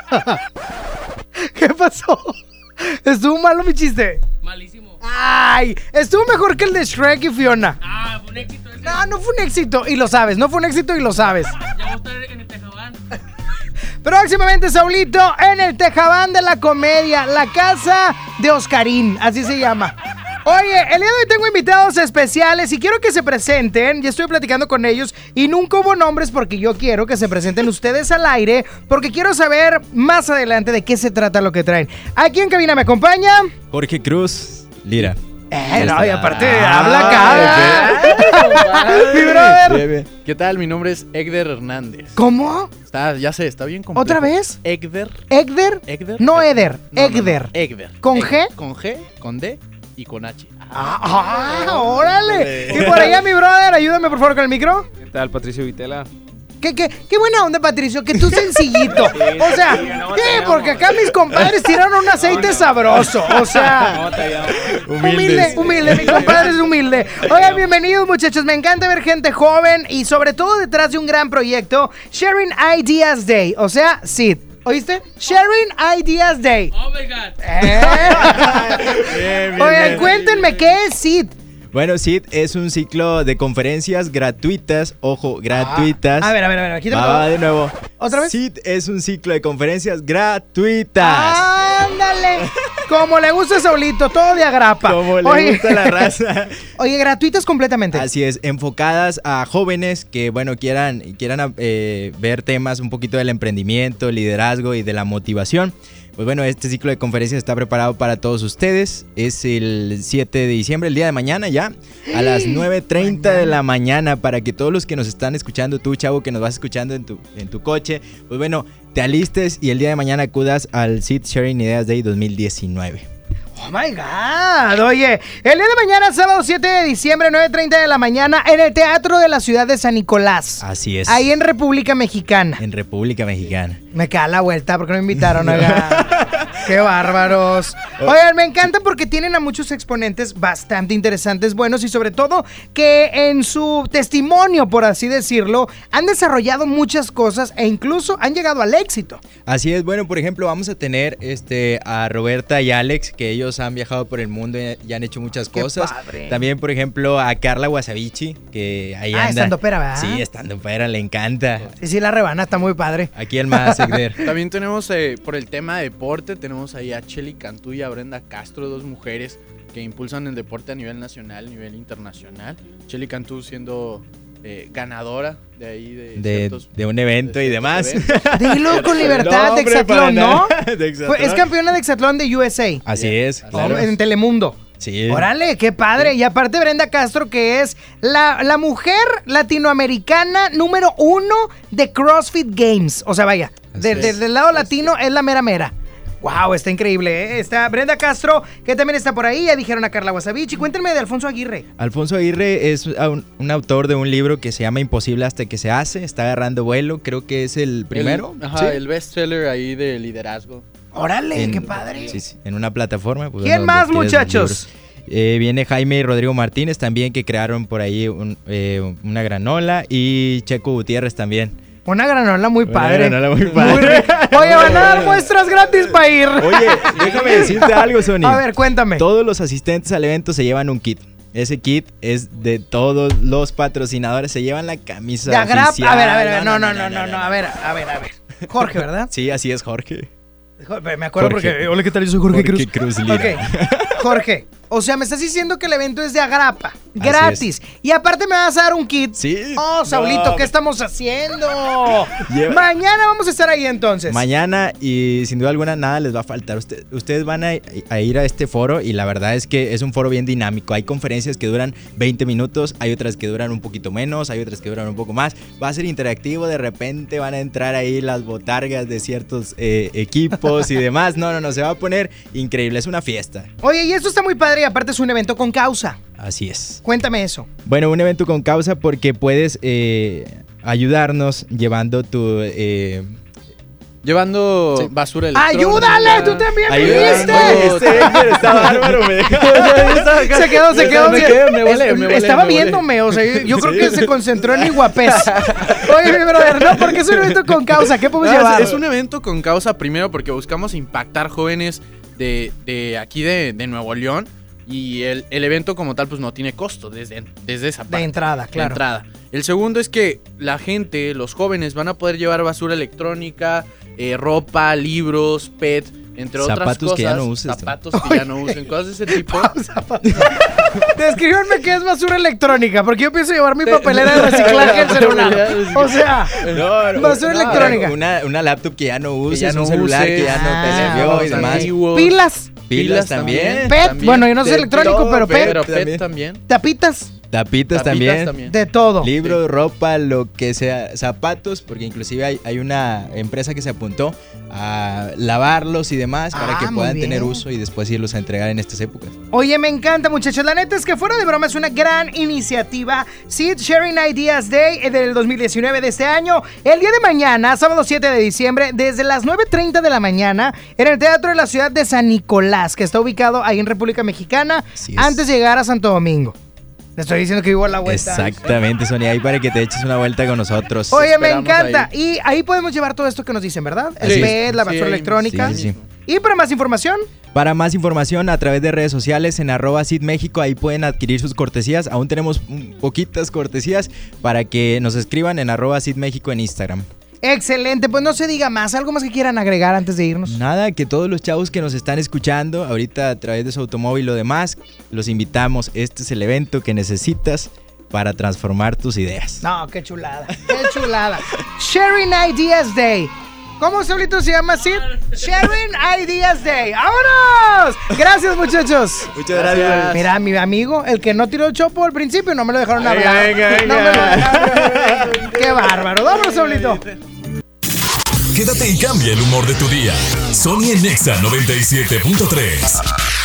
¿Qué pasó? ¿Estuvo malo mi chiste? Malísimo. Ay, estuvo mejor que el de Shrek y Fiona. Ah, fue un éxito ese. No, no fue un éxito y lo sabes. No fue un éxito y lo sabes. Ya voy a estar en el Tejabán. Próximamente, Saulito, en el Tejabán de la Comedia, la casa de Oscarín, así se llama. Oye, el día de hoy tengo invitados especiales y quiero que se presenten. Ya estoy platicando con ellos y nunca hubo nombres porque yo quiero que se presenten ustedes al aire porque quiero saber más adelante de qué se trata lo que traen. Aquí en cabina me acompaña. Jorge Cruz, Lira. Eh, no, y aparte habla acá. Mi brother. Bien, bien. ¿Qué tal? Mi nombre es Egder Hernández. ¿Cómo? Está, ya sé, está bien complejo. ¿Otra vez? Egder. ¿Egder? Egder. No Eder, No, no, no, Egder. Egder. ¿Con G? Con G, con D y con H. Ah, órale. Y por allá, mi brother, ayúdame por favor con el micro. ¿Qué tal, Patricio Vitela? ¿Qué, qué, qué buena onda, Patricio, que tú sencillito. O sea, ¿qué? Porque acá mis compadres tiraron un aceite sabroso. O sea, humilde, humilde, mi compadre es humilde. Oigan, bienvenidos, muchachos. Me encanta ver gente joven y sobre todo detrás de un gran proyecto, Sharing Ideas Day. O sea, Sid. ¿Oíste? Sharing Ideas Day. Oh my god. Bien, bien, Oigan, bien. cuéntenme, ¿qué es Sid? Bueno, SID es un ciclo de conferencias gratuitas, ojo, gratuitas. A ver, a ver, a ver, Va, todo. va de nuevo. ¿Otra vez? SID es un ciclo de conferencias gratuitas. ¡Ándale! Como le gusta a Saulito, todo de agrapa. Como le Oye. gusta la raza. Oye, gratuitas completamente. Así es, enfocadas a jóvenes que, bueno, quieran, quieran eh, ver temas un poquito del emprendimiento, liderazgo y de la motivación. Pues bueno, este ciclo de conferencias está preparado para todos ustedes. Es el 7 de diciembre, el día de mañana ya, a las 9.30 de la mañana, para que todos los que nos están escuchando, tú, chavo, que nos vas escuchando en tu, en tu coche, pues bueno, te alistes y el día de mañana acudas al Seed Sharing Ideas Day 2019. Oh my God. Oye, el día de mañana, sábado 7 de diciembre, 9.30 de la mañana, en el Teatro de la Ciudad de San Nicolás. Así es. Ahí en República Mexicana. En República Mexicana. Me queda la vuelta porque no me invitaron acá. Qué bárbaros. Oigan, me encanta porque tienen a muchos exponentes bastante interesantes, buenos y sobre todo que en su testimonio, por así decirlo, han desarrollado muchas cosas e incluso han llegado al éxito. Así es, bueno, por ejemplo, vamos a tener este a Roberta y Alex, que ellos han viajado por el mundo y, han hecho muchas Qué cosas. padre. También, por ejemplo, a Carla Wasabichi, que ahí Ah, anda. estandopera, ¿verdad? Sí, estando pera, le encanta. Sí, sí, la rebana está muy padre. Aquí el más. También tenemos, eh, por el tema de deporte, tenemos ahí a Cheli Cantú y a Brenda Castro, dos mujeres que impulsan el deporte a nivel nacional, a nivel internacional. Cheli Cantú siendo eh, ganadora de ahí de, De, ciertos- de un evento y demás. Dilo con libertad No, de Hexatlón, ¿no? de es campeona de Hexatlón de USA. Así es, claro. En Telemundo. Sí. Órale, qué padre. Y aparte Brenda Castro, que es la, la mujer latinoamericana número uno de CrossFit Games. O sea, vaya, del- del lado latino es la mera mera. Wow, está increíble, ¿eh? Está Brenda Castro, que también está por ahí. Ya dijeron a Carla Wasabichi. Cuéntenme de Alfonso Aguirre. Alfonso Aguirre es un, un autor de un libro que se llama Imposible hasta que se hace. Está agarrando vuelo, creo que es el primero. El, ajá, ¿sí? el bestseller ahí de liderazgo. Órale, En- qué padre. Sí, sí, en una plataforma. pues, ¿Quién más, muchachos? Eh, viene Jaime y Rodrigo Martínez también, que crearon por ahí un- eh, una granola. Y Checo Gutiérrez también. Una granola muy Una padre. granola muy padre. Oye, van a dar muestras gratis para ir. Oye, déjame decirte algo, Sony. A ver, cuéntame. Todos los asistentes al evento se llevan un kit. Ese kit es de todos los patrocinadores. Se llevan la camisa. De Agrap. oficial. A ver, a ver, a ver. No, no, no, no, no. A ver, a ver, a ver. Jorge, ¿verdad? Sí, así es, Jorge. Me acuerdo Jorge. porque. Hola, ¿qué tal? Yo soy Jorge, Jorge Cruz. Cruz Lira. Ok. Jorge, o sea, me estás diciendo que el evento es de agrapa, gratis. Y aparte me vas a dar un kit. Sí. Oh, Saulito, No. ¿qué estamos haciendo? Lleva- Mañana vamos a estar ahí entonces. Mañana y sin duda alguna nada les va a faltar. Usted- ustedes van a, a ir a este foro y la verdad es que es un foro bien dinámico. Hay conferencias que duran 20 minutos, hay otras que duran un poquito menos, hay otras que duran un poco más. Va a ser interactivo, de repente van a entrar ahí las botargas de ciertos eh, equipos y demás. No, no, no, se va a poner increíble, es una fiesta. Oye, y esto está muy padre aparte es un evento con causa. Así es. Cuéntame eso. Bueno, un evento con causa porque puedes eh, ayudarnos llevando tu... eh, Llevando basura electrónica. ¡Ayúdale! ¡Tú también viniste! Este está bárbaro, me Se quedó, se quedó. Me quedé, me volé, me volé, Estaba me volé. viéndome, o sea, yo, creo Sí. que se concentró en mi guapés. Oye, mi brother, no, porque es un evento con causa. ¿Qué podemos No, llevar? es, es un evento con causa primero porque buscamos impactar jóvenes de, de aquí de, de Nuevo León y el, el evento como tal pues no tiene costo desde, desde esa parte. De entrada, de claro. entrada. El segundo es que la gente, los jóvenes van a poder llevar basura electrónica, eh, ropa, libros, PET, entre otras Zapatos cosas. que ya no uses. Zapatos que ya no usen, cosas de ese tipo. Descríbanme qué es basura electrónica, porque yo pienso llevar mi papelera de reciclaje en celular. O sea, No, no, basura no, electrónica. Una, una laptop que ya no uses, ya no un celular que ya no uses. te Ah, sirvió y demás. antiguos. Pilas, Pilas también. PET, también. bueno, yo no sé De electrónico, pero PET, Pero. PET también. tapitas, Tapitas, Tapitas también. también. de todo. Libros, ropa, lo que sea, zapatos, porque inclusive hay, hay una empresa que se apuntó a lavarlos y demás para Ah, que muy puedan tener uso y después irlos a entregar en estas épocas. Oye, me encanta, muchachos. La neta es que fuera de broma es una gran iniciativa. Seed Sharing Ideas Day eh, del 2019 de este año. El día de mañana, sábado 7 de diciembre, desde las 9.30 de la mañana, en el Teatro de la Ciudad de San Nicolás, que está ubicado ahí en República Mexicana, antes de llegar a Santo Domingo. Le estoy diciendo que vivo a la vuelta. Exactamente, Sonia, ahí para que te eches una vuelta con nosotros. Oye, me encanta. ahí. Y ahí podemos llevar todo esto que nos dicen, ¿verdad? El Sí. PET, la Sí, basura ahí- electrónica. Sí, sí, sí. Y para más información, Para más información a través de redes sociales en arroba México, ahí pueden adquirir sus cortesías. Aún tenemos poquitas cortesías para que nos escriban en arroba México en Instagram. Excelente, pues no se diga más. ¿Algo más que quieran agregar antes de irnos? Nada, que todos los chavos que nos están escuchando ahorita a través de su automóvil o demás, los invitamos. Este es el evento que necesitas para transformar tus ideas. No, qué chulada, qué chulada. Sharing Ideas Day. ¿Cómo solito se llama así? Sharing Ideas Day. ¡Vámonos! Gracias, muchachos. Muchas gracias. Mira, mi amigo, el que no tiró el chopo al principio, no me lo dejaron hablar. venga, venga. No me lo dejaron. Qué bárbaro. Vámonos, solito. Quédate y cambia el humor de tu día. Sony en Nexa 97.3.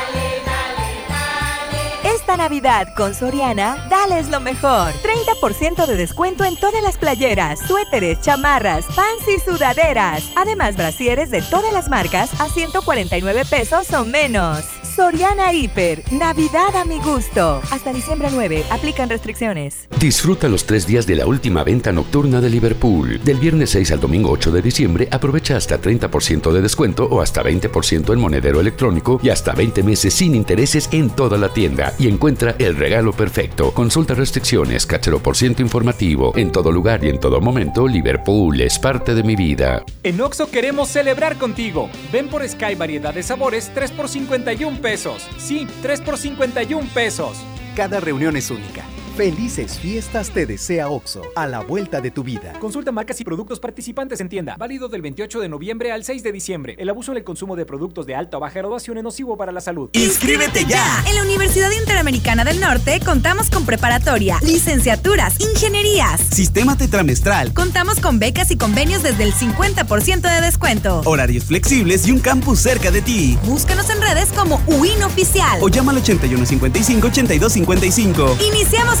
Esta Navidad con Soriana, dales lo mejor. 30% de descuento en todas las playeras, suéteres, chamarras, pants y sudaderas. Además, brasieres de todas las marcas a 149 pesos o menos. Soriana Hiper, Navidad a mi gusto. Hasta diciembre 9, aplican restricciones. Disfruta los tres días de la última venta nocturna de Liverpool. Del viernes 6 al domingo 8 de diciembre aprovecha hasta 30% de descuento o hasta 20% en monedero electrónico y hasta 20 meses sin intereses en toda la tienda y encuentra el regalo perfecto. Consulta restricciones, cáchalo por ciento informativo. En todo lugar y en todo momento, Liverpool es parte de mi vida. En Oxo queremos celebrar contigo. Ven por Sky variedad de sabores 3 por 51 pesos. Sí, 3 por 51 pesos. Cada reunión es única. Felices fiestas te desea OXO, a la vuelta de tu vida. Consulta marcas y productos participantes en tienda. Válido del 28 de noviembre al 6 de diciembre. El abuso en el consumo de productos de alta o baja graduación es nocivo para la salud. ¡Inscríbete ya! En la Universidad Interamericana del Norte contamos con preparatoria, licenciaturas, ingenierías. Sistema tetramestral. Contamos con becas y convenios desde el 50% de descuento. Horarios flexibles y un campus cerca de ti. Búscanos en redes como UIN Oficial. O llama al 8155-8255. Iniciamos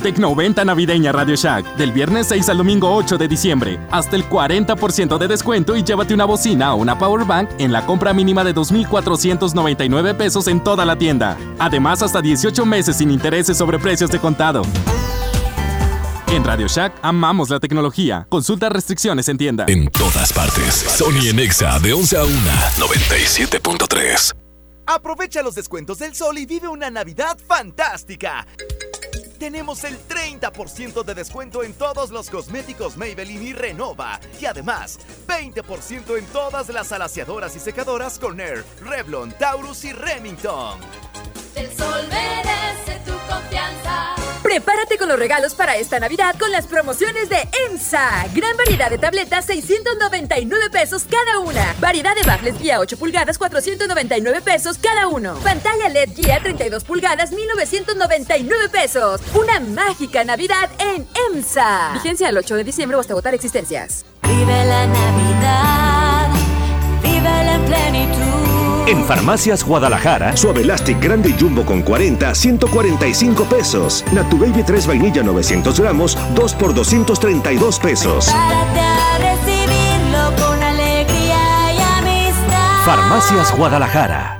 Tecnoventa navideña Radio Shack, del viernes 6 al domingo 8 de diciembre. Hasta el 40% de descuento y llévate una bocina o una power bank en la compra mínima de 2,499 pesos en toda la tienda. Además, hasta 18 meses sin intereses sobre precios de contado. En Radio Shack amamos la tecnología. Consulta restricciones en tienda. En todas partes. Sony en Exa de 11 a 1, 97.3. Aprovecha los descuentos del sol y vive una Navidad fantástica. Tenemos el 30% de descuento en todos los cosméticos Maybelline y Renova. Y además, 20% en todas las alaciadoras y secadoras Conair, Revlon, Taurus y Remington. El sol merece tu. Prepárate con los regalos para esta Navidad con las promociones de EMSA. Gran variedad de tabletas, 699 pesos cada una. Variedad de baffles guía 8 pulgadas, 499 pesos cada uno. Pantalla LED guía 32 pulgadas, 1999 pesos. Una mágica Navidad en EMSA. Vigencia el 8 de diciembre o hasta agotar existencias. Vive la Navidad. Vive en plenitud. En Farmacias Guadalajara, Suave Elastic Grande y Jumbo con 40, 145 pesos. Natu Baby 3 Vainilla 900 gramos, 2 por 232 pesos. A recibirlo con alegría y amistad. Farmacias Guadalajara.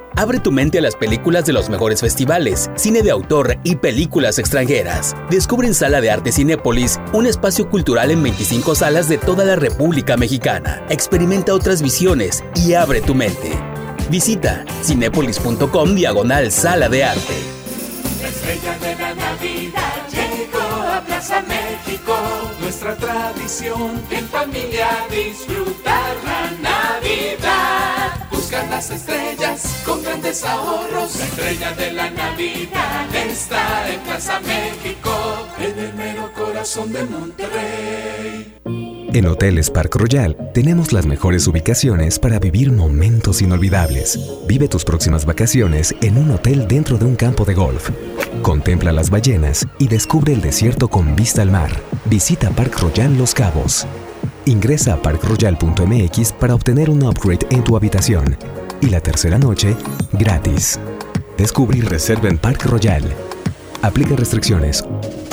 Abre tu mente a las películas de los mejores festivales, cine de autor y películas extranjeras. Descubre en Sala de Arte Cinépolis un espacio cultural en 25 salas de toda la República Mexicana. Experimenta otras visiones y abre tu mente. Visita cinépolis.com diagonal Sala de Arte. La estrella de la Navidad llegó a Plaza México. Nuestra tradición en familia disfrutar la Navidad. Las estrellas con grandes ahorros. La estrella de la Navidad está en Plaza México, en el mero corazón de Monterrey. En Hoteles Park Royal tenemos las mejores ubicaciones para vivir momentos inolvidables. Vive tus próximas vacaciones en un hotel dentro de un campo de golf. Contempla las ballenas y descubre el desierto con vista al mar. Visita Park Royal Los Cabos. Ingresa a parkroyal.mx para obtener un upgrade en tu habitación. Y la tercera noche, gratis. Descubre y reserva en Park Royal. Aplica restricciones.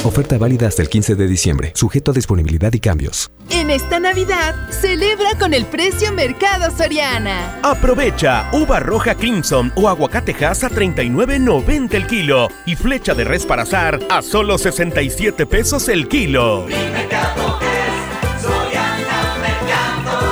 Oferta válida hasta el 15 de diciembre, sujeto a disponibilidad y cambios. En esta Navidad, celebra con el precio Mercado Soriana. Aprovecha uva roja Crimson o aguacate Hass a 39.90 el kilo y flecha de res para azar a solo 67 pesos el kilo.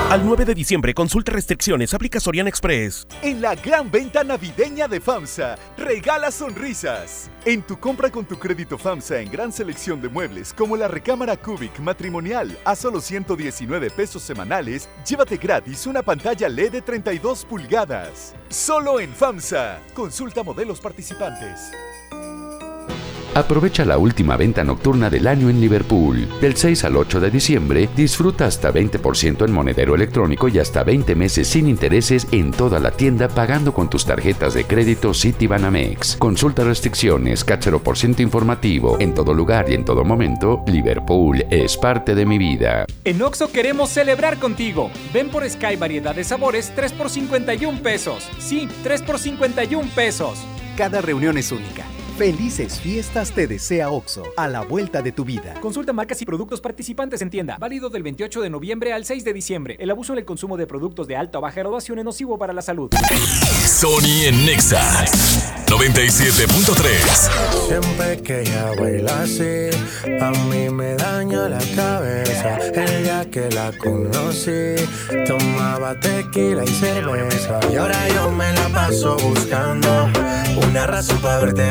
Al 9 de diciembre, consulta restricciones, aplica Soriana Express. En la gran venta navideña de FAMSA, regala sonrisas. En tu compra con tu crédito FAMSA en gran selección de muebles como la recámara Cubic matrimonial a solo 119 pesos semanales, llévate gratis una pantalla LED de 32 pulgadas. Solo en FAMSA. Consulta modelos participantes. Aprovecha la última venta nocturna del año en Liverpool. Del 6 al 8 de diciembre, disfruta hasta 20% en monedero electrónico y hasta 20 meses sin intereses en toda la tienda pagando con tus tarjetas de crédito Citibanamex. Consulta restricciones, cáchero por ciento informativo. En todo lugar y en todo momento, Liverpool es parte de mi vida. En Oxo queremos celebrar contigo. Ven por Sky variedad de sabores 3 por 51 pesos. Sí, 3 por 51 pesos. Cada reunión es única. Felices fiestas te desea OXO, a la vuelta de tu vida. Consulta marcas y productos participantes en tienda. Válido del 28 de noviembre al 6 de diciembre. El abuso en el consumo de productos de alta o baja graduación es nocivo para la salud. Sony en Nexa 97.3. Siempre que ella baila así, a mí me daña la cabeza. El día que la conocí, tomaba tequila y cerveza. Y ahora yo me la paso buscando una razón para verte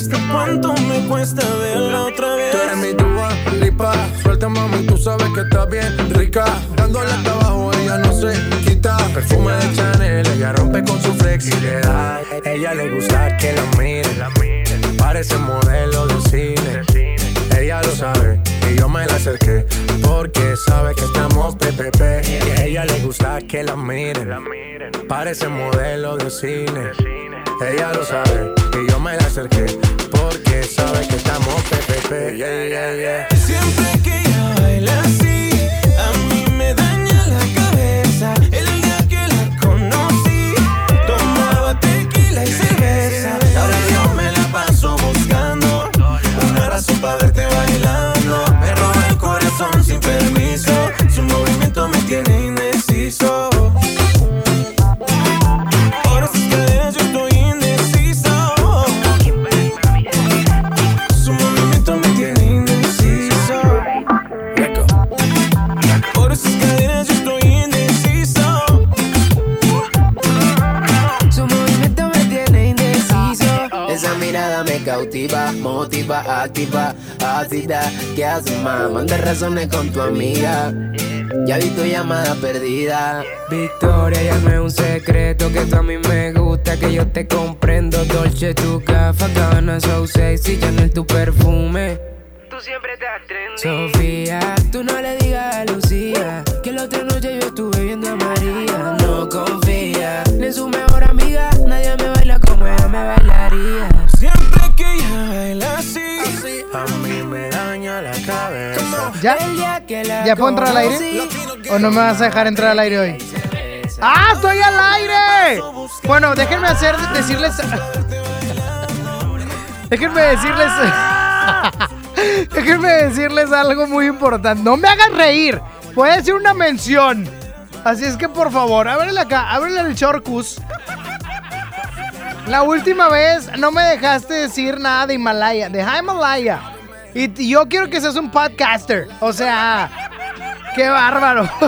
Fiesta. ¿Cuánto me cuesta verla otra vez? Tú eres mi Dua Lipa, suelta mami, tú sabes que está bien rica. Dándole hasta abajo, ella no se quita. Perfume de Chanel, ella rompe con su flexibilidad. Ella le gusta que la miren, parece modelo de cine. Ella lo sabe y yo me la acerqué porque sabe que estamos PPP. Y a ella le gusta que la miren, parece modelo de cine. Ella lo sabe y yo me la acerqué porque sabe que estamos PPP. Yeah, yeah, yeah. Siempre que ella baila así, a mí me daña la cabeza. El día que la conocí, tomaba tequila y cerveza. Ahora yo me la paso buscando una razón para verte motiva, activa, ácida. ¿Qué haces, más? Manda razones con tu amiga. Ya vi tu llamada perdida. Victoria, ya no es un secreto que tú a mí me gusta, que yo te comprendo. Dolce, tu gafa, cabana, so sexy, Chanel, tu perfume. Tú siempre estás trendy. Sofía, tú no le digas a Lucía que la otra noche yo estuve viendo a María. No confía ni en su mejor ¿Ya? ¿Ya puedo entrar al aire? ¿O no me vas a dejar entrar al aire hoy? ¡Ah, estoy al aire! Bueno, déjenme hacer, decirles... déjenme decirles... déjenme decirles algo muy importante. No me hagan reír. Puede decir una mención. Así es que, por favor, ábrele acá, ábrele el Chorcus. La última vez no me dejaste decir nada de Himalaya, de Himalaya. Y yo quiero que seas un podcaster. O sea, qué bárbaro.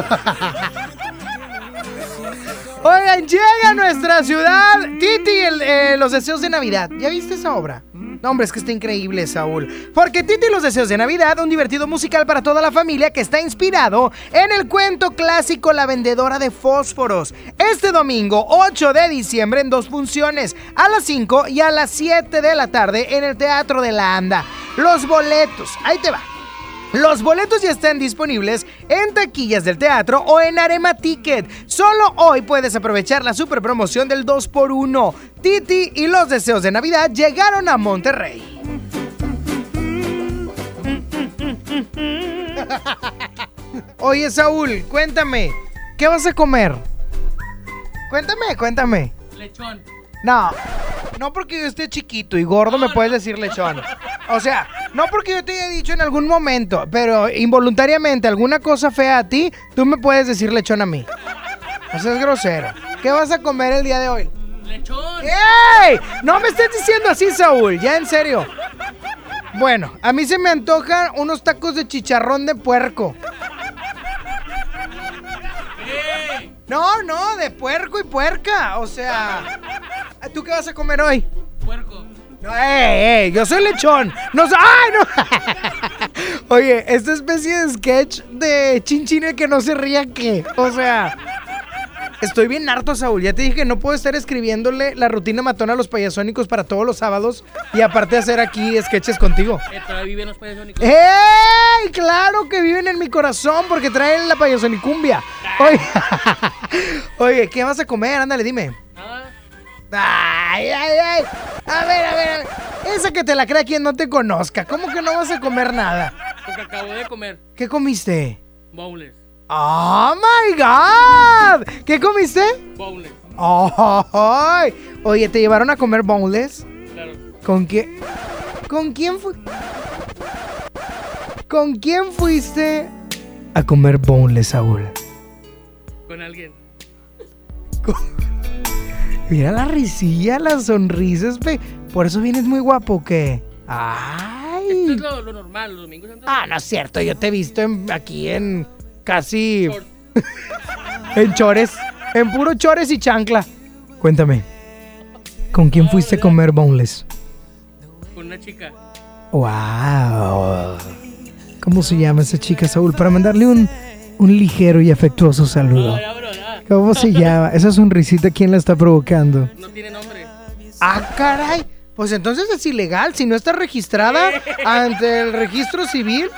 Oigan, llega a nuestra ciudad Titi, el, eh, los deseos de Navidad. ¿Ya viste esa obra? No, hombre, es que está increíble, Saúl. Porque Titi y los deseos de Navidad, un divertido musical para toda la familia que está inspirado en el cuento clásico La vendedora de fósforos. Este domingo, 8 de diciembre, en dos funciones, a las 5 y a las 7 de la tarde en el Teatro de la Anda. Los boletos, ahí te va. Los boletos ya están disponibles en taquillas del teatro o en Arema Ticket. Solo hoy puedes aprovechar la super promoción del 2x1. Titi y los deseos de Navidad llegaron a Monterrey. Oye, Saúl, cuéntame, ¿qué vas a comer? Cuéntame, cuéntame. Lechón. No, no porque yo esté chiquito y gordo me puedes decir lechón. O sea, no porque yo te haya dicho en algún momento, pero involuntariamente alguna cosa fea a ti, tú me puedes decir lechón a mí. O sea, es grosero. ¿Qué vas a comer el día de hoy? Lechón. ¡Ey! No me estés diciendo así, Saúl, ya en serio. Bueno, a mí se me antojan unos tacos de chicharrón de puerco. No, no, de puerco y puerca. O sea, ¿tú qué vas a comer hoy? Puerco. No, eh, eh, yo soy lechón. No, so- ¡Ay, no! Oye, esta especie de sketch de chinchine que no se ría, ¿qué? O sea, estoy bien harto, Saúl. Ya te dije que no puedo estar escribiéndole la rutina matona a los payasónicos para todos los sábados y aparte hacer aquí sketches contigo. Eh, todavía viven los payasónicos. ¡Ey! Claro que viven en mi corazón porque traen la payasonicumbia. Oye, oye, ¿qué vas a comer? Ándale, dime. Ay, ay, ay. A ver, a ver, a ver. Esa que te la crea quien no te conozca. ¿Cómo que no vas a comer nada? Porque acabo de comer ¿Qué comiste? bowls. ¡Oh, my God! ¿Qué comiste? Bowls. ¡Ay! Oye, ¿te llevaron a comer boneless? Claro. ¿Con quién? ¿Con quién fue? ¿Con quién fuiste a comer boneless, Saúl? Con alguien. Mira la risilla, las sonrisas, pe. Por eso vienes muy guapo, ¿o ¿qué? ¡Ay! Esto es lo, lo normal, los domingos antes. Ah, no es cierto, yo te he visto en- aquí en casi... en chores, en puro chores y chancla. Cuéntame, ¿con quién fuiste a comer boneless? Con una chica. ¡Wow! ¿Cómo se llama esa chica, Saúl? Para mandarle un, un ligero y afectuoso saludo. ¿Cómo se llama? Esa sonrisita, ¿quién la está provocando? No tiene nombre. ¡Ah, caray! Pues entonces es ilegal. Si no está registrada ante el registro civil,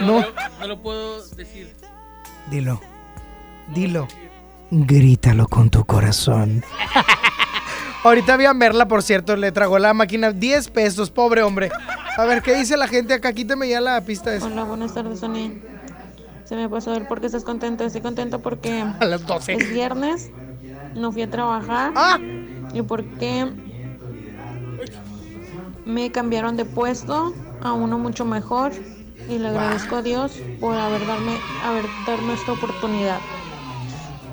no. No, no lo puedo decir. Dilo. Dilo. Grítalo con tu corazón. Ahorita vi a Merla, por cierto, le tragó la máquina 10 pesos, pobre hombre. A ver, ¿qué dice la gente acá? Quítame ya la pista esa. Hola, buenas tardes, Sonia. Se me pasó el por qué estás contenta. Estoy contenta porque A las 12. es viernes, no fui a trabajar. Ah. Y porque me cambiaron de puesto a uno mucho mejor. Y le agradezco a Dios por haber darme, haber darme esta oportunidad.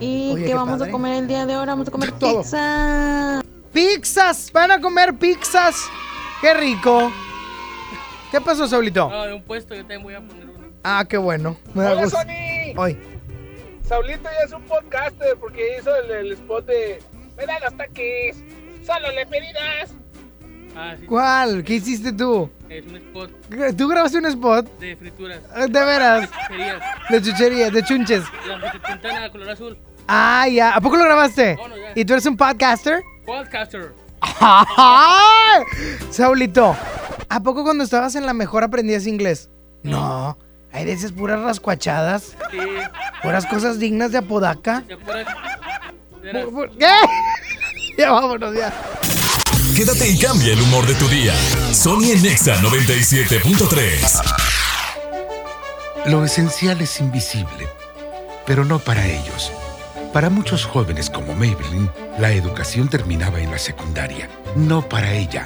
¿Y Oye, qué qué vamos padre. a comer el día de hoy? Vamos a comer Todo. pizza. ¡Pizzas! ¡Van a comer pizzas! ¡Qué rico! ¿Qué pasó, Saulito? No, de un puesto yo también voy a poner. Ah, qué bueno. Me da Hola, gusto. Sony. Hoy. Saulito ya es un podcaster porque hizo el, el spot de Me dan los taquis, solo le pedirás. Ah, sí. ¿Cuál? ¿Qué hiciste tú? Es un spot ¿Tú grabaste un spot? de frituras. Eh, ¿De veras? Chucherías. De chuchería, de chunches. Las de Quintana, color azul. Ah, ya. ¿A poco lo grabaste? No, ya. ¿Y tú eres un podcaster? Podcaster. Saulito, ¿a poco cuando estabas en la mejor aprendías inglés? No. Hay de esas puras rascuachadas. Sí. Puras cosas dignas de apodaca. Ya. ¿Qué? Ya vámonos, ya. Quédate y cambia el humor de tu día. Sony en Nexa 97.3. Lo esencial es invisible, pero no para ellos. Para muchos jóvenes como Maybelline, la educación terminaba en la secundaria. No para ella.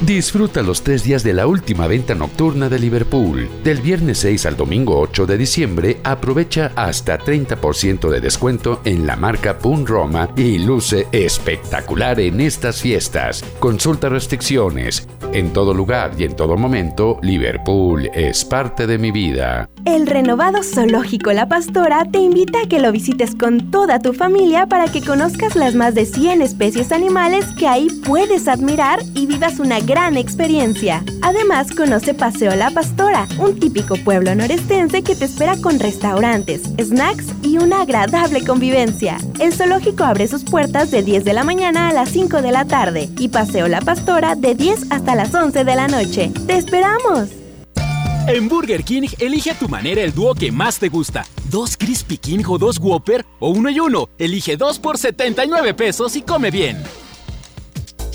Disfruta los tres días de la última venta nocturna de Liverpool. Del viernes 6 al domingo 8 de diciembre, aprovecha hasta 30% de descuento en la marca Pun Roma y luce espectacular en estas fiestas. Consulta restricciones. En todo lugar y en todo momento, Liverpool es parte de mi vida. El renovado Zoológico La Pastora te invita a que lo visites con toda tu familia para que conozcas las más de 100 especies animales que ahí puedes admirar y vivas una gran experiencia. Además, conoce Paseo La Pastora, un típico pueblo norestense que te espera con restaurantes, snacks y una agradable convivencia. El zoológico abre sus puertas de 10 de la mañana a las 5 de la tarde y Paseo La Pastora de 10 hasta las 11 de la noche. ¡Te esperamos! En Burger King, elige a tu manera el dúo que más te gusta. Dos Crispy King o dos Whopper o uno y uno. Elige dos por 79 pesos y come bien.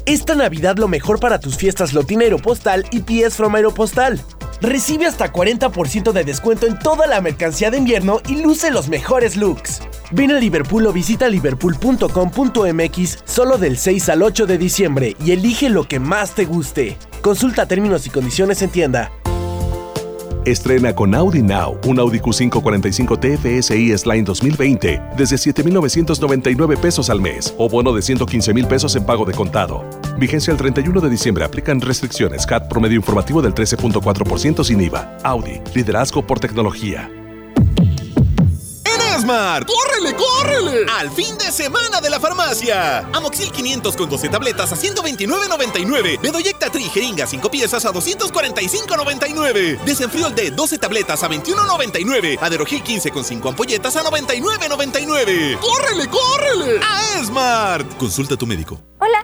Esta Navidad lo mejor para tus fiestas lo tiene Aeropostal y PS from Aeropostal. Recibe hasta 40% de descuento en toda la mercancía de invierno y luce los mejores looks. Ven a Liverpool o visita liverpool.com.mx solo del 6 al 8 de diciembre y elige lo que más te guste. Consulta términos y condiciones en tienda. Estrena con Audi Now un Audi Q5 45 TFSI S-Line 2020 desde 7,999 pesos al mes o bono de 115 mil pesos en pago de contado. Vigencia el 31 de diciembre. Aplican restricciones. CAT promedio informativo del 13.4% sin IVA. Audi. Liderazgo por tecnología. En Esmart, ¡córrele, córrele! Al fin de semana de la farmacia. Amoxil 500 con 12 tabletas a 129.99. Bedoyecta Tri jeringa 5 piezas a 245.99. Desenfriol D 12 tabletas a 21.99. Aderogil 15 con 5 ampolletas a 99.99. ¡Córrele, córrele! A Esmart. Consulta a tu médico. Hola.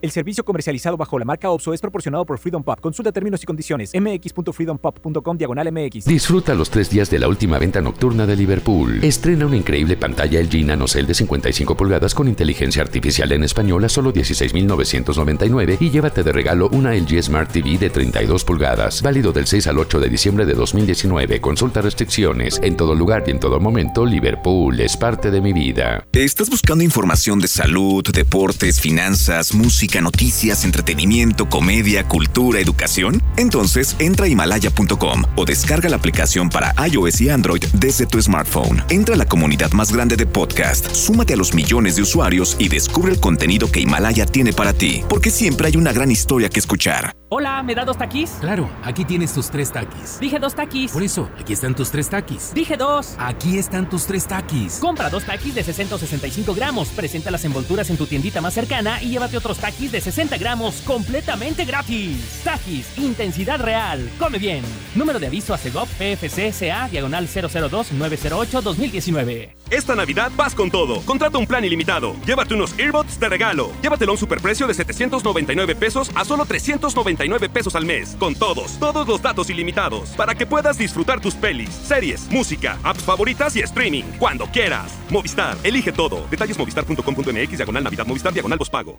El servicio comercializado bajo la marca OPSO es proporcionado por Freedom Pop. Consulta términos y condiciones. mx.freedompop.com diagonal mx. Disfruta los tres días de la última venta nocturna de Liverpool. Estrena una increíble pantalla LG NanoCell de 55 pulgadas con inteligencia artificial en español a solo 16,999 y llévate de regalo una LG Smart TV de 32 pulgadas. Válido del 6 al 8 de diciembre de 2019. Consulta restricciones. En todo lugar y en todo momento, Liverpool es parte de mi vida. ¿Estás buscando información de salud, deportes, finanzas, música? Noticias, entretenimiento, comedia, cultura, educación? Entonces entra a himalaya.com o descarga la aplicación para iOS y Android desde tu smartphone. Entra a la comunidad más grande de podcast, súmate a los millones de usuarios y descubre el contenido que Himalaya tiene para ti, porque siempre hay una gran historia que escuchar. Hola, ¿me da dos taquis? Claro, aquí tienes tus tres taquis. Dije dos taquis. Por eso, aquí están tus tres taquis. Dije dos. Aquí están tus tres taquis. Compra dos taquis de 665 gramos, presenta las envolturas en tu tiendita más cercana y llévate otros taquis de 60 gramos completamente gratis. Takis, intensidad real. Come bien. Número de aviso a CEGOP PFC CA diagonal 002-908-2019. Esta Navidad vas con todo. Contrata un plan ilimitado. Llévate unos earbuds de regalo. Llévatelo a un superprecio de 799 pesos a solo 399 pesos al mes. Con todos, todos los datos ilimitados. Para que puedas disfrutar tus pelis, series, música, apps favoritas y streaming. Cuando quieras. Movistar, elige todo. Detalles movistar.com.mx diagonal Navidad Movistar diagonal pago.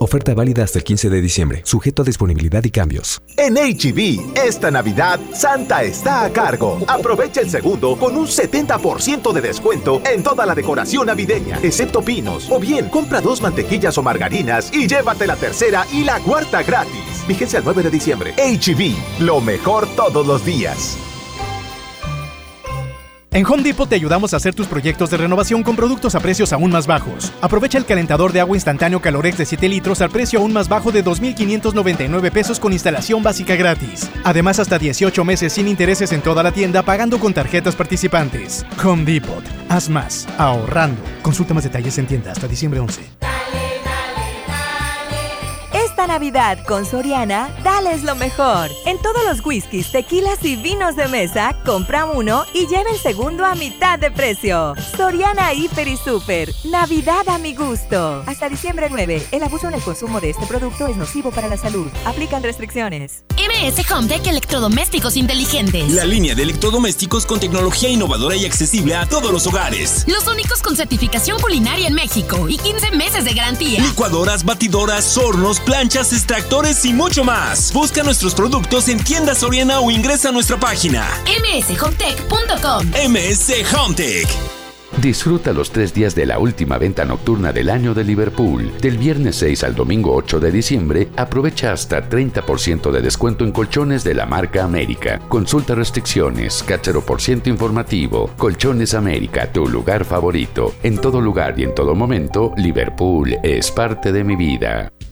Oferta válida hasta el 15 de diciembre, sujeto a disponibilidad y cambios. En HB, esta Navidad, Santa está a cargo. Aprovecha el segundo con un 70% de descuento en toda la decoración navideña, excepto pinos. O bien, compra dos mantequillas o margarinas y llévate la tercera y la cuarta gratis. Vigencia el 9 de diciembre. HB, lo mejor todos los días. En Home Depot te ayudamos a hacer tus proyectos de renovación con productos a precios aún más bajos. Aprovecha el calentador de agua instantáneo Calorex de 7 litros al precio aún más bajo de 2.599 pesos con instalación básica gratis. Además, hasta 18 meses sin intereses en toda la tienda pagando con tarjetas participantes. Home Depot. Haz más, ahorrando. Consulta más detalles en tienda hasta diciembre 11. Esta Navidad con Soriana, dales lo mejor. En todos los whiskies, tequilas y vinos de mesa, compra uno y lleva el segundo a mitad de precio. Soriana Hiper y Super. Navidad a mi gusto. Hasta diciembre 9. El abuso en el consumo de este producto es nocivo para la salud. Aplican restricciones. MS Hometech Electrodomésticos Inteligentes. La línea de electrodomésticos con tecnología innovadora y accesible a todos los hogares. Los únicos con certificación culinaria en México y 15 meses de garantía. Licuadoras, batidoras, hornos, planchas, extractores y mucho más. Busca nuestros productos en tiendas Soriana o ingresa a nuestra página mshometech.com. MS Hometech. Disfruta los tres días de la última venta nocturna del año de Liverpool. Del viernes 6 al domingo 8 de diciembre, aprovecha hasta 30% de descuento en colchones de la marca América. Consulta restricciones, cachero por ciento informativo. Colchones América, tu lugar favorito. En todo lugar y en todo momento, Liverpool es parte de mi vida.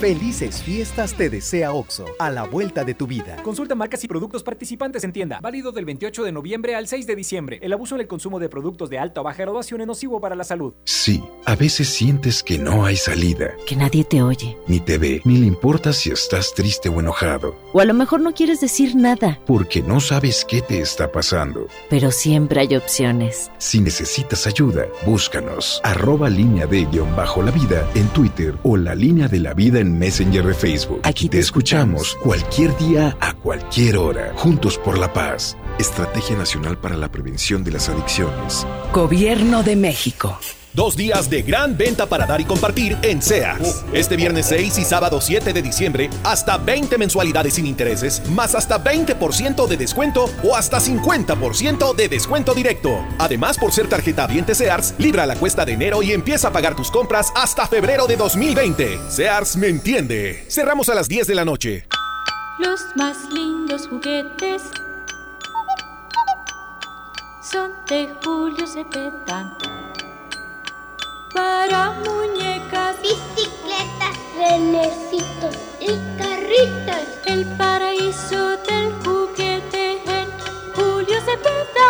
Felices fiestas te desea OXO, a la vuelta de tu vida. Consulta marcas y productos participantes en tienda. Válido del 28 de noviembre al 6 de diciembre. El abuso en el consumo de productos de alta o baja graduación es nocivo para la salud. Sí, a veces sientes que no hay salida. Que nadie te oye. Ni te ve, ni le importa si estás triste o enojado. O a lo mejor no quieres decir nada. Porque no sabes qué te está pasando. Pero siempre hay opciones. Si necesitas ayuda, búscanos. Arroba línea de guion bajo la vida en Twitter o la línea de la vida en Messenger de Facebook. Aquí te escuchamos cualquier día a cualquier hora. Juntos por la paz. Estrategia Nacional para la Prevención de las Adicciones. Gobierno de México. Dos días de gran venta para dar y compartir en Sears. Este viernes 6 y sábado 7 de diciembre, hasta 20 mensualidades sin intereses, más hasta 20% de descuento o hasta 50% de descuento directo. Además, por ser tarjeta Viente Sears, libra la cuesta de enero y empieza a pagar tus compras hasta febrero de 2020. Sears me entiende. Cerramos a las 10 de la noche. Los más lindos juguetes son de Julio Cepeda. Para muñecas, bicicletas, renecitos y carritas. El paraíso del juguete en Julio Cepeda.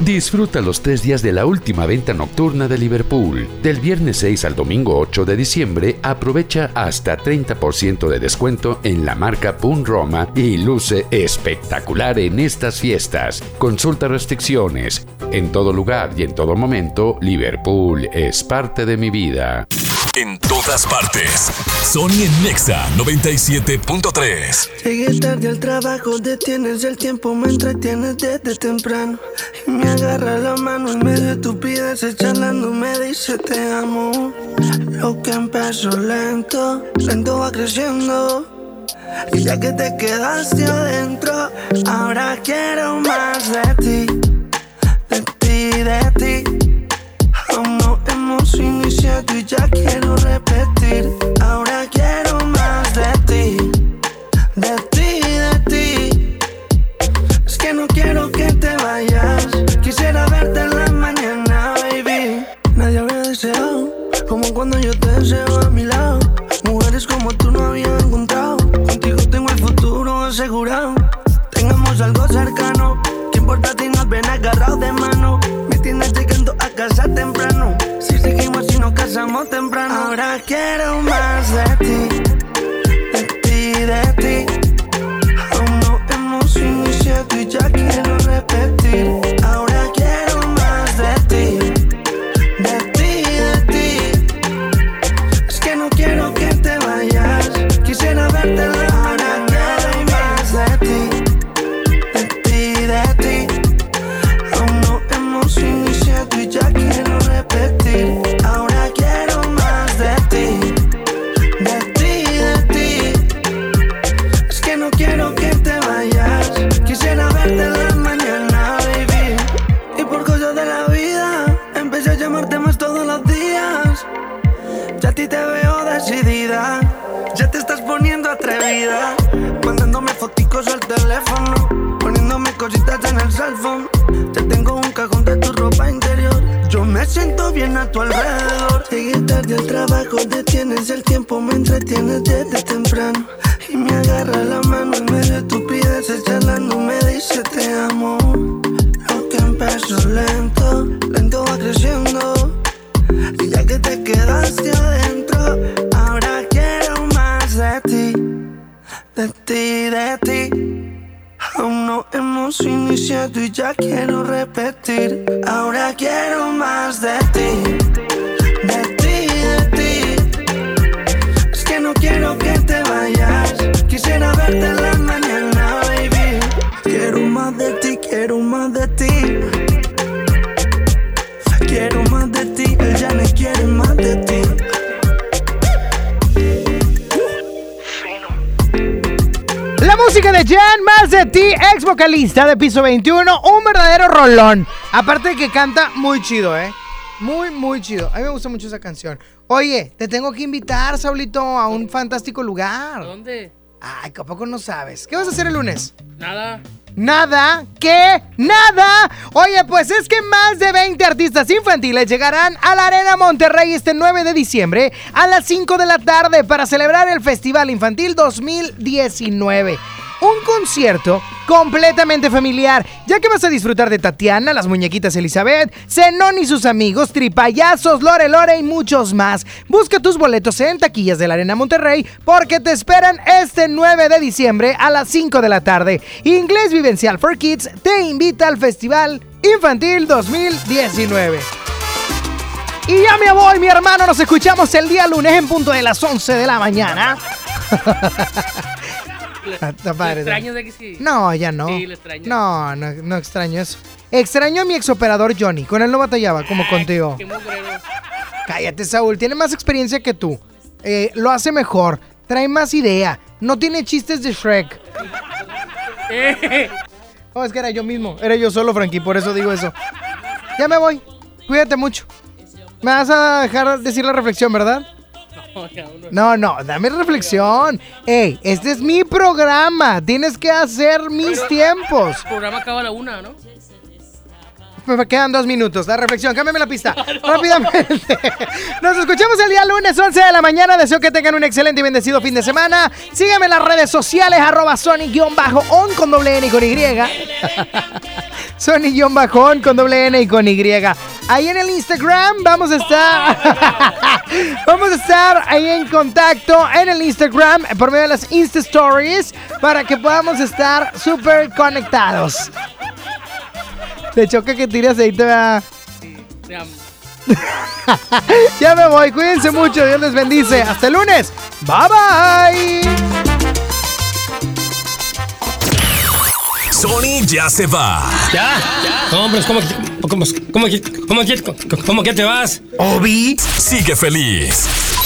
Disfruta los tres días de la última venta nocturna de Liverpool. Del viernes 6 al domingo 8 de diciembre, aprovecha hasta 30% de descuento en la marca Pun Roma y luce espectacular en estas fiestas. Consulta restricciones. En todo lugar y en todo momento, Liverpool es parte de mi vida. En todas partes. Sony en Nexa 97.3. Llegué tarde al trabajo, detienes el tiempo, me entretienes desde temprano. Y me agarra la mano en medio de estupideces, charlando, me dice te amo. Lo que empezó lento, lento va creciendo. Y ya que te quedaste adentro, ahora quiero más de ti, de ti, de ti. Hemos iniciado y ya quiero repetir. Ahora quiero más de ti, de ti, de ti. Es que no quiero que te vayas. Quisiera verte en la mañana, baby. Nadie habría deseado como cuando yo te deseo a mi lado. Mujeres como tú no había encontrado. Contigo tengo el futuro asegurado. Tengamos algo cercano. ¿Qué importa si nos ven agarrados de mano? Me tienes llegando a casa temprano. Casamos temprano. Ahora quiero más de ti. Atrevida. Mandándome foticos al teléfono. Poniéndome cositas en el cell. Ya tengo un cajón de tu ropa interior. Yo me siento bien a tu alrededor. Llegué tarde al trabajo, detienes el tiempo, me entretienes desde temprano. Y me agarra la mano en medio de estupideces, charlando, me dice te amo. Lo que empezó lento, lento va creciendo. Y ya que te quedaste adentro, de ti, de ti. Aún no hemos iniciado y ya quiero repetir. Ahora quiero más de ti, de ti, de ti. Es que no quiero que te vayas. Quisiera verte la mañana, baby. Quiero más de ti, quiero más de ti. Quiero más de ti, él ya no quiere más Más de ti, ex vocalista de Piso 21, un verdadero rolón. Aparte de que canta muy chido, ¿eh? Muy, muy chido. A mí me gusta mucho esa canción. Oye, te tengo que invitar, Saulito, a un fantástico lugar. ¿Dónde? Ay, ¿a poco no sabes? ¿Qué vas a hacer el lunes? Nada. Nada, ¿qué? Nada. Oye, pues es que más de 20 artistas infantiles llegarán a la Arena Monterrey este 9 de diciembre a las 5 de la tarde para celebrar el Festival Infantil 2019 un concierto completamente familiar, ya que vas a disfrutar de Tatiana, las muñequitas Elizabeth, Zenón y sus amigos, Tripayazos, Lore Lore y muchos más. Busca tus boletos en taquillas de la Arena Monterrey porque te esperan este 9 de diciembre a las 5 de la tarde. Inglés Vivencial for Kids te invita al Festival Infantil 2019. Y ya me voy, mi hermano. Nos escuchamos el día lunes en punto de las 11 de la mañana. Está padre, extraño de que sí? No, ya no. Sí, lo extraño. No, no, no extraño eso. Extraño a mi exoperador Johnny. Con él no batallaba, como contigo. Qué. Cállate, Saúl. Tiene más experiencia que tú. Eh, lo hace mejor. Trae más idea. No tiene chistes de Shrek. No, es que era yo mismo. Era yo solo, Frankie. Por eso digo eso. Ya me voy. Cuídate mucho. Me vas a dejar decir la reflexión, ¿verdad? No, no, dame reflexión. Ey, este es mi programa. Tienes que hacer mis tiempos. El programa acaba a la una, ¿no? Me quedan dos minutos. La reflexión, cámbiame la pista. Rápidamente. Nos escuchamos el día lunes, 11 de la mañana. Deseo que tengan un excelente y bendecido fin de semana. Síganme en las redes sociales, arroba Sony-on con doble N y con Y. Sony-on con doble N y con Y. Ahí en el Instagram vamos a estar. vamos a estar ahí en contacto en el Instagram por medio de las Insta Stories para que podamos estar súper conectados. Te choca que tire aceite, ¿verdad? Te amo. ya me voy, cuídense mucho, Dios les bendice. Hasta el lunes. Bye bye. Sony ya se va. ¿Ya? No, como, como que, como que, como que te vas. Obi sigue feliz.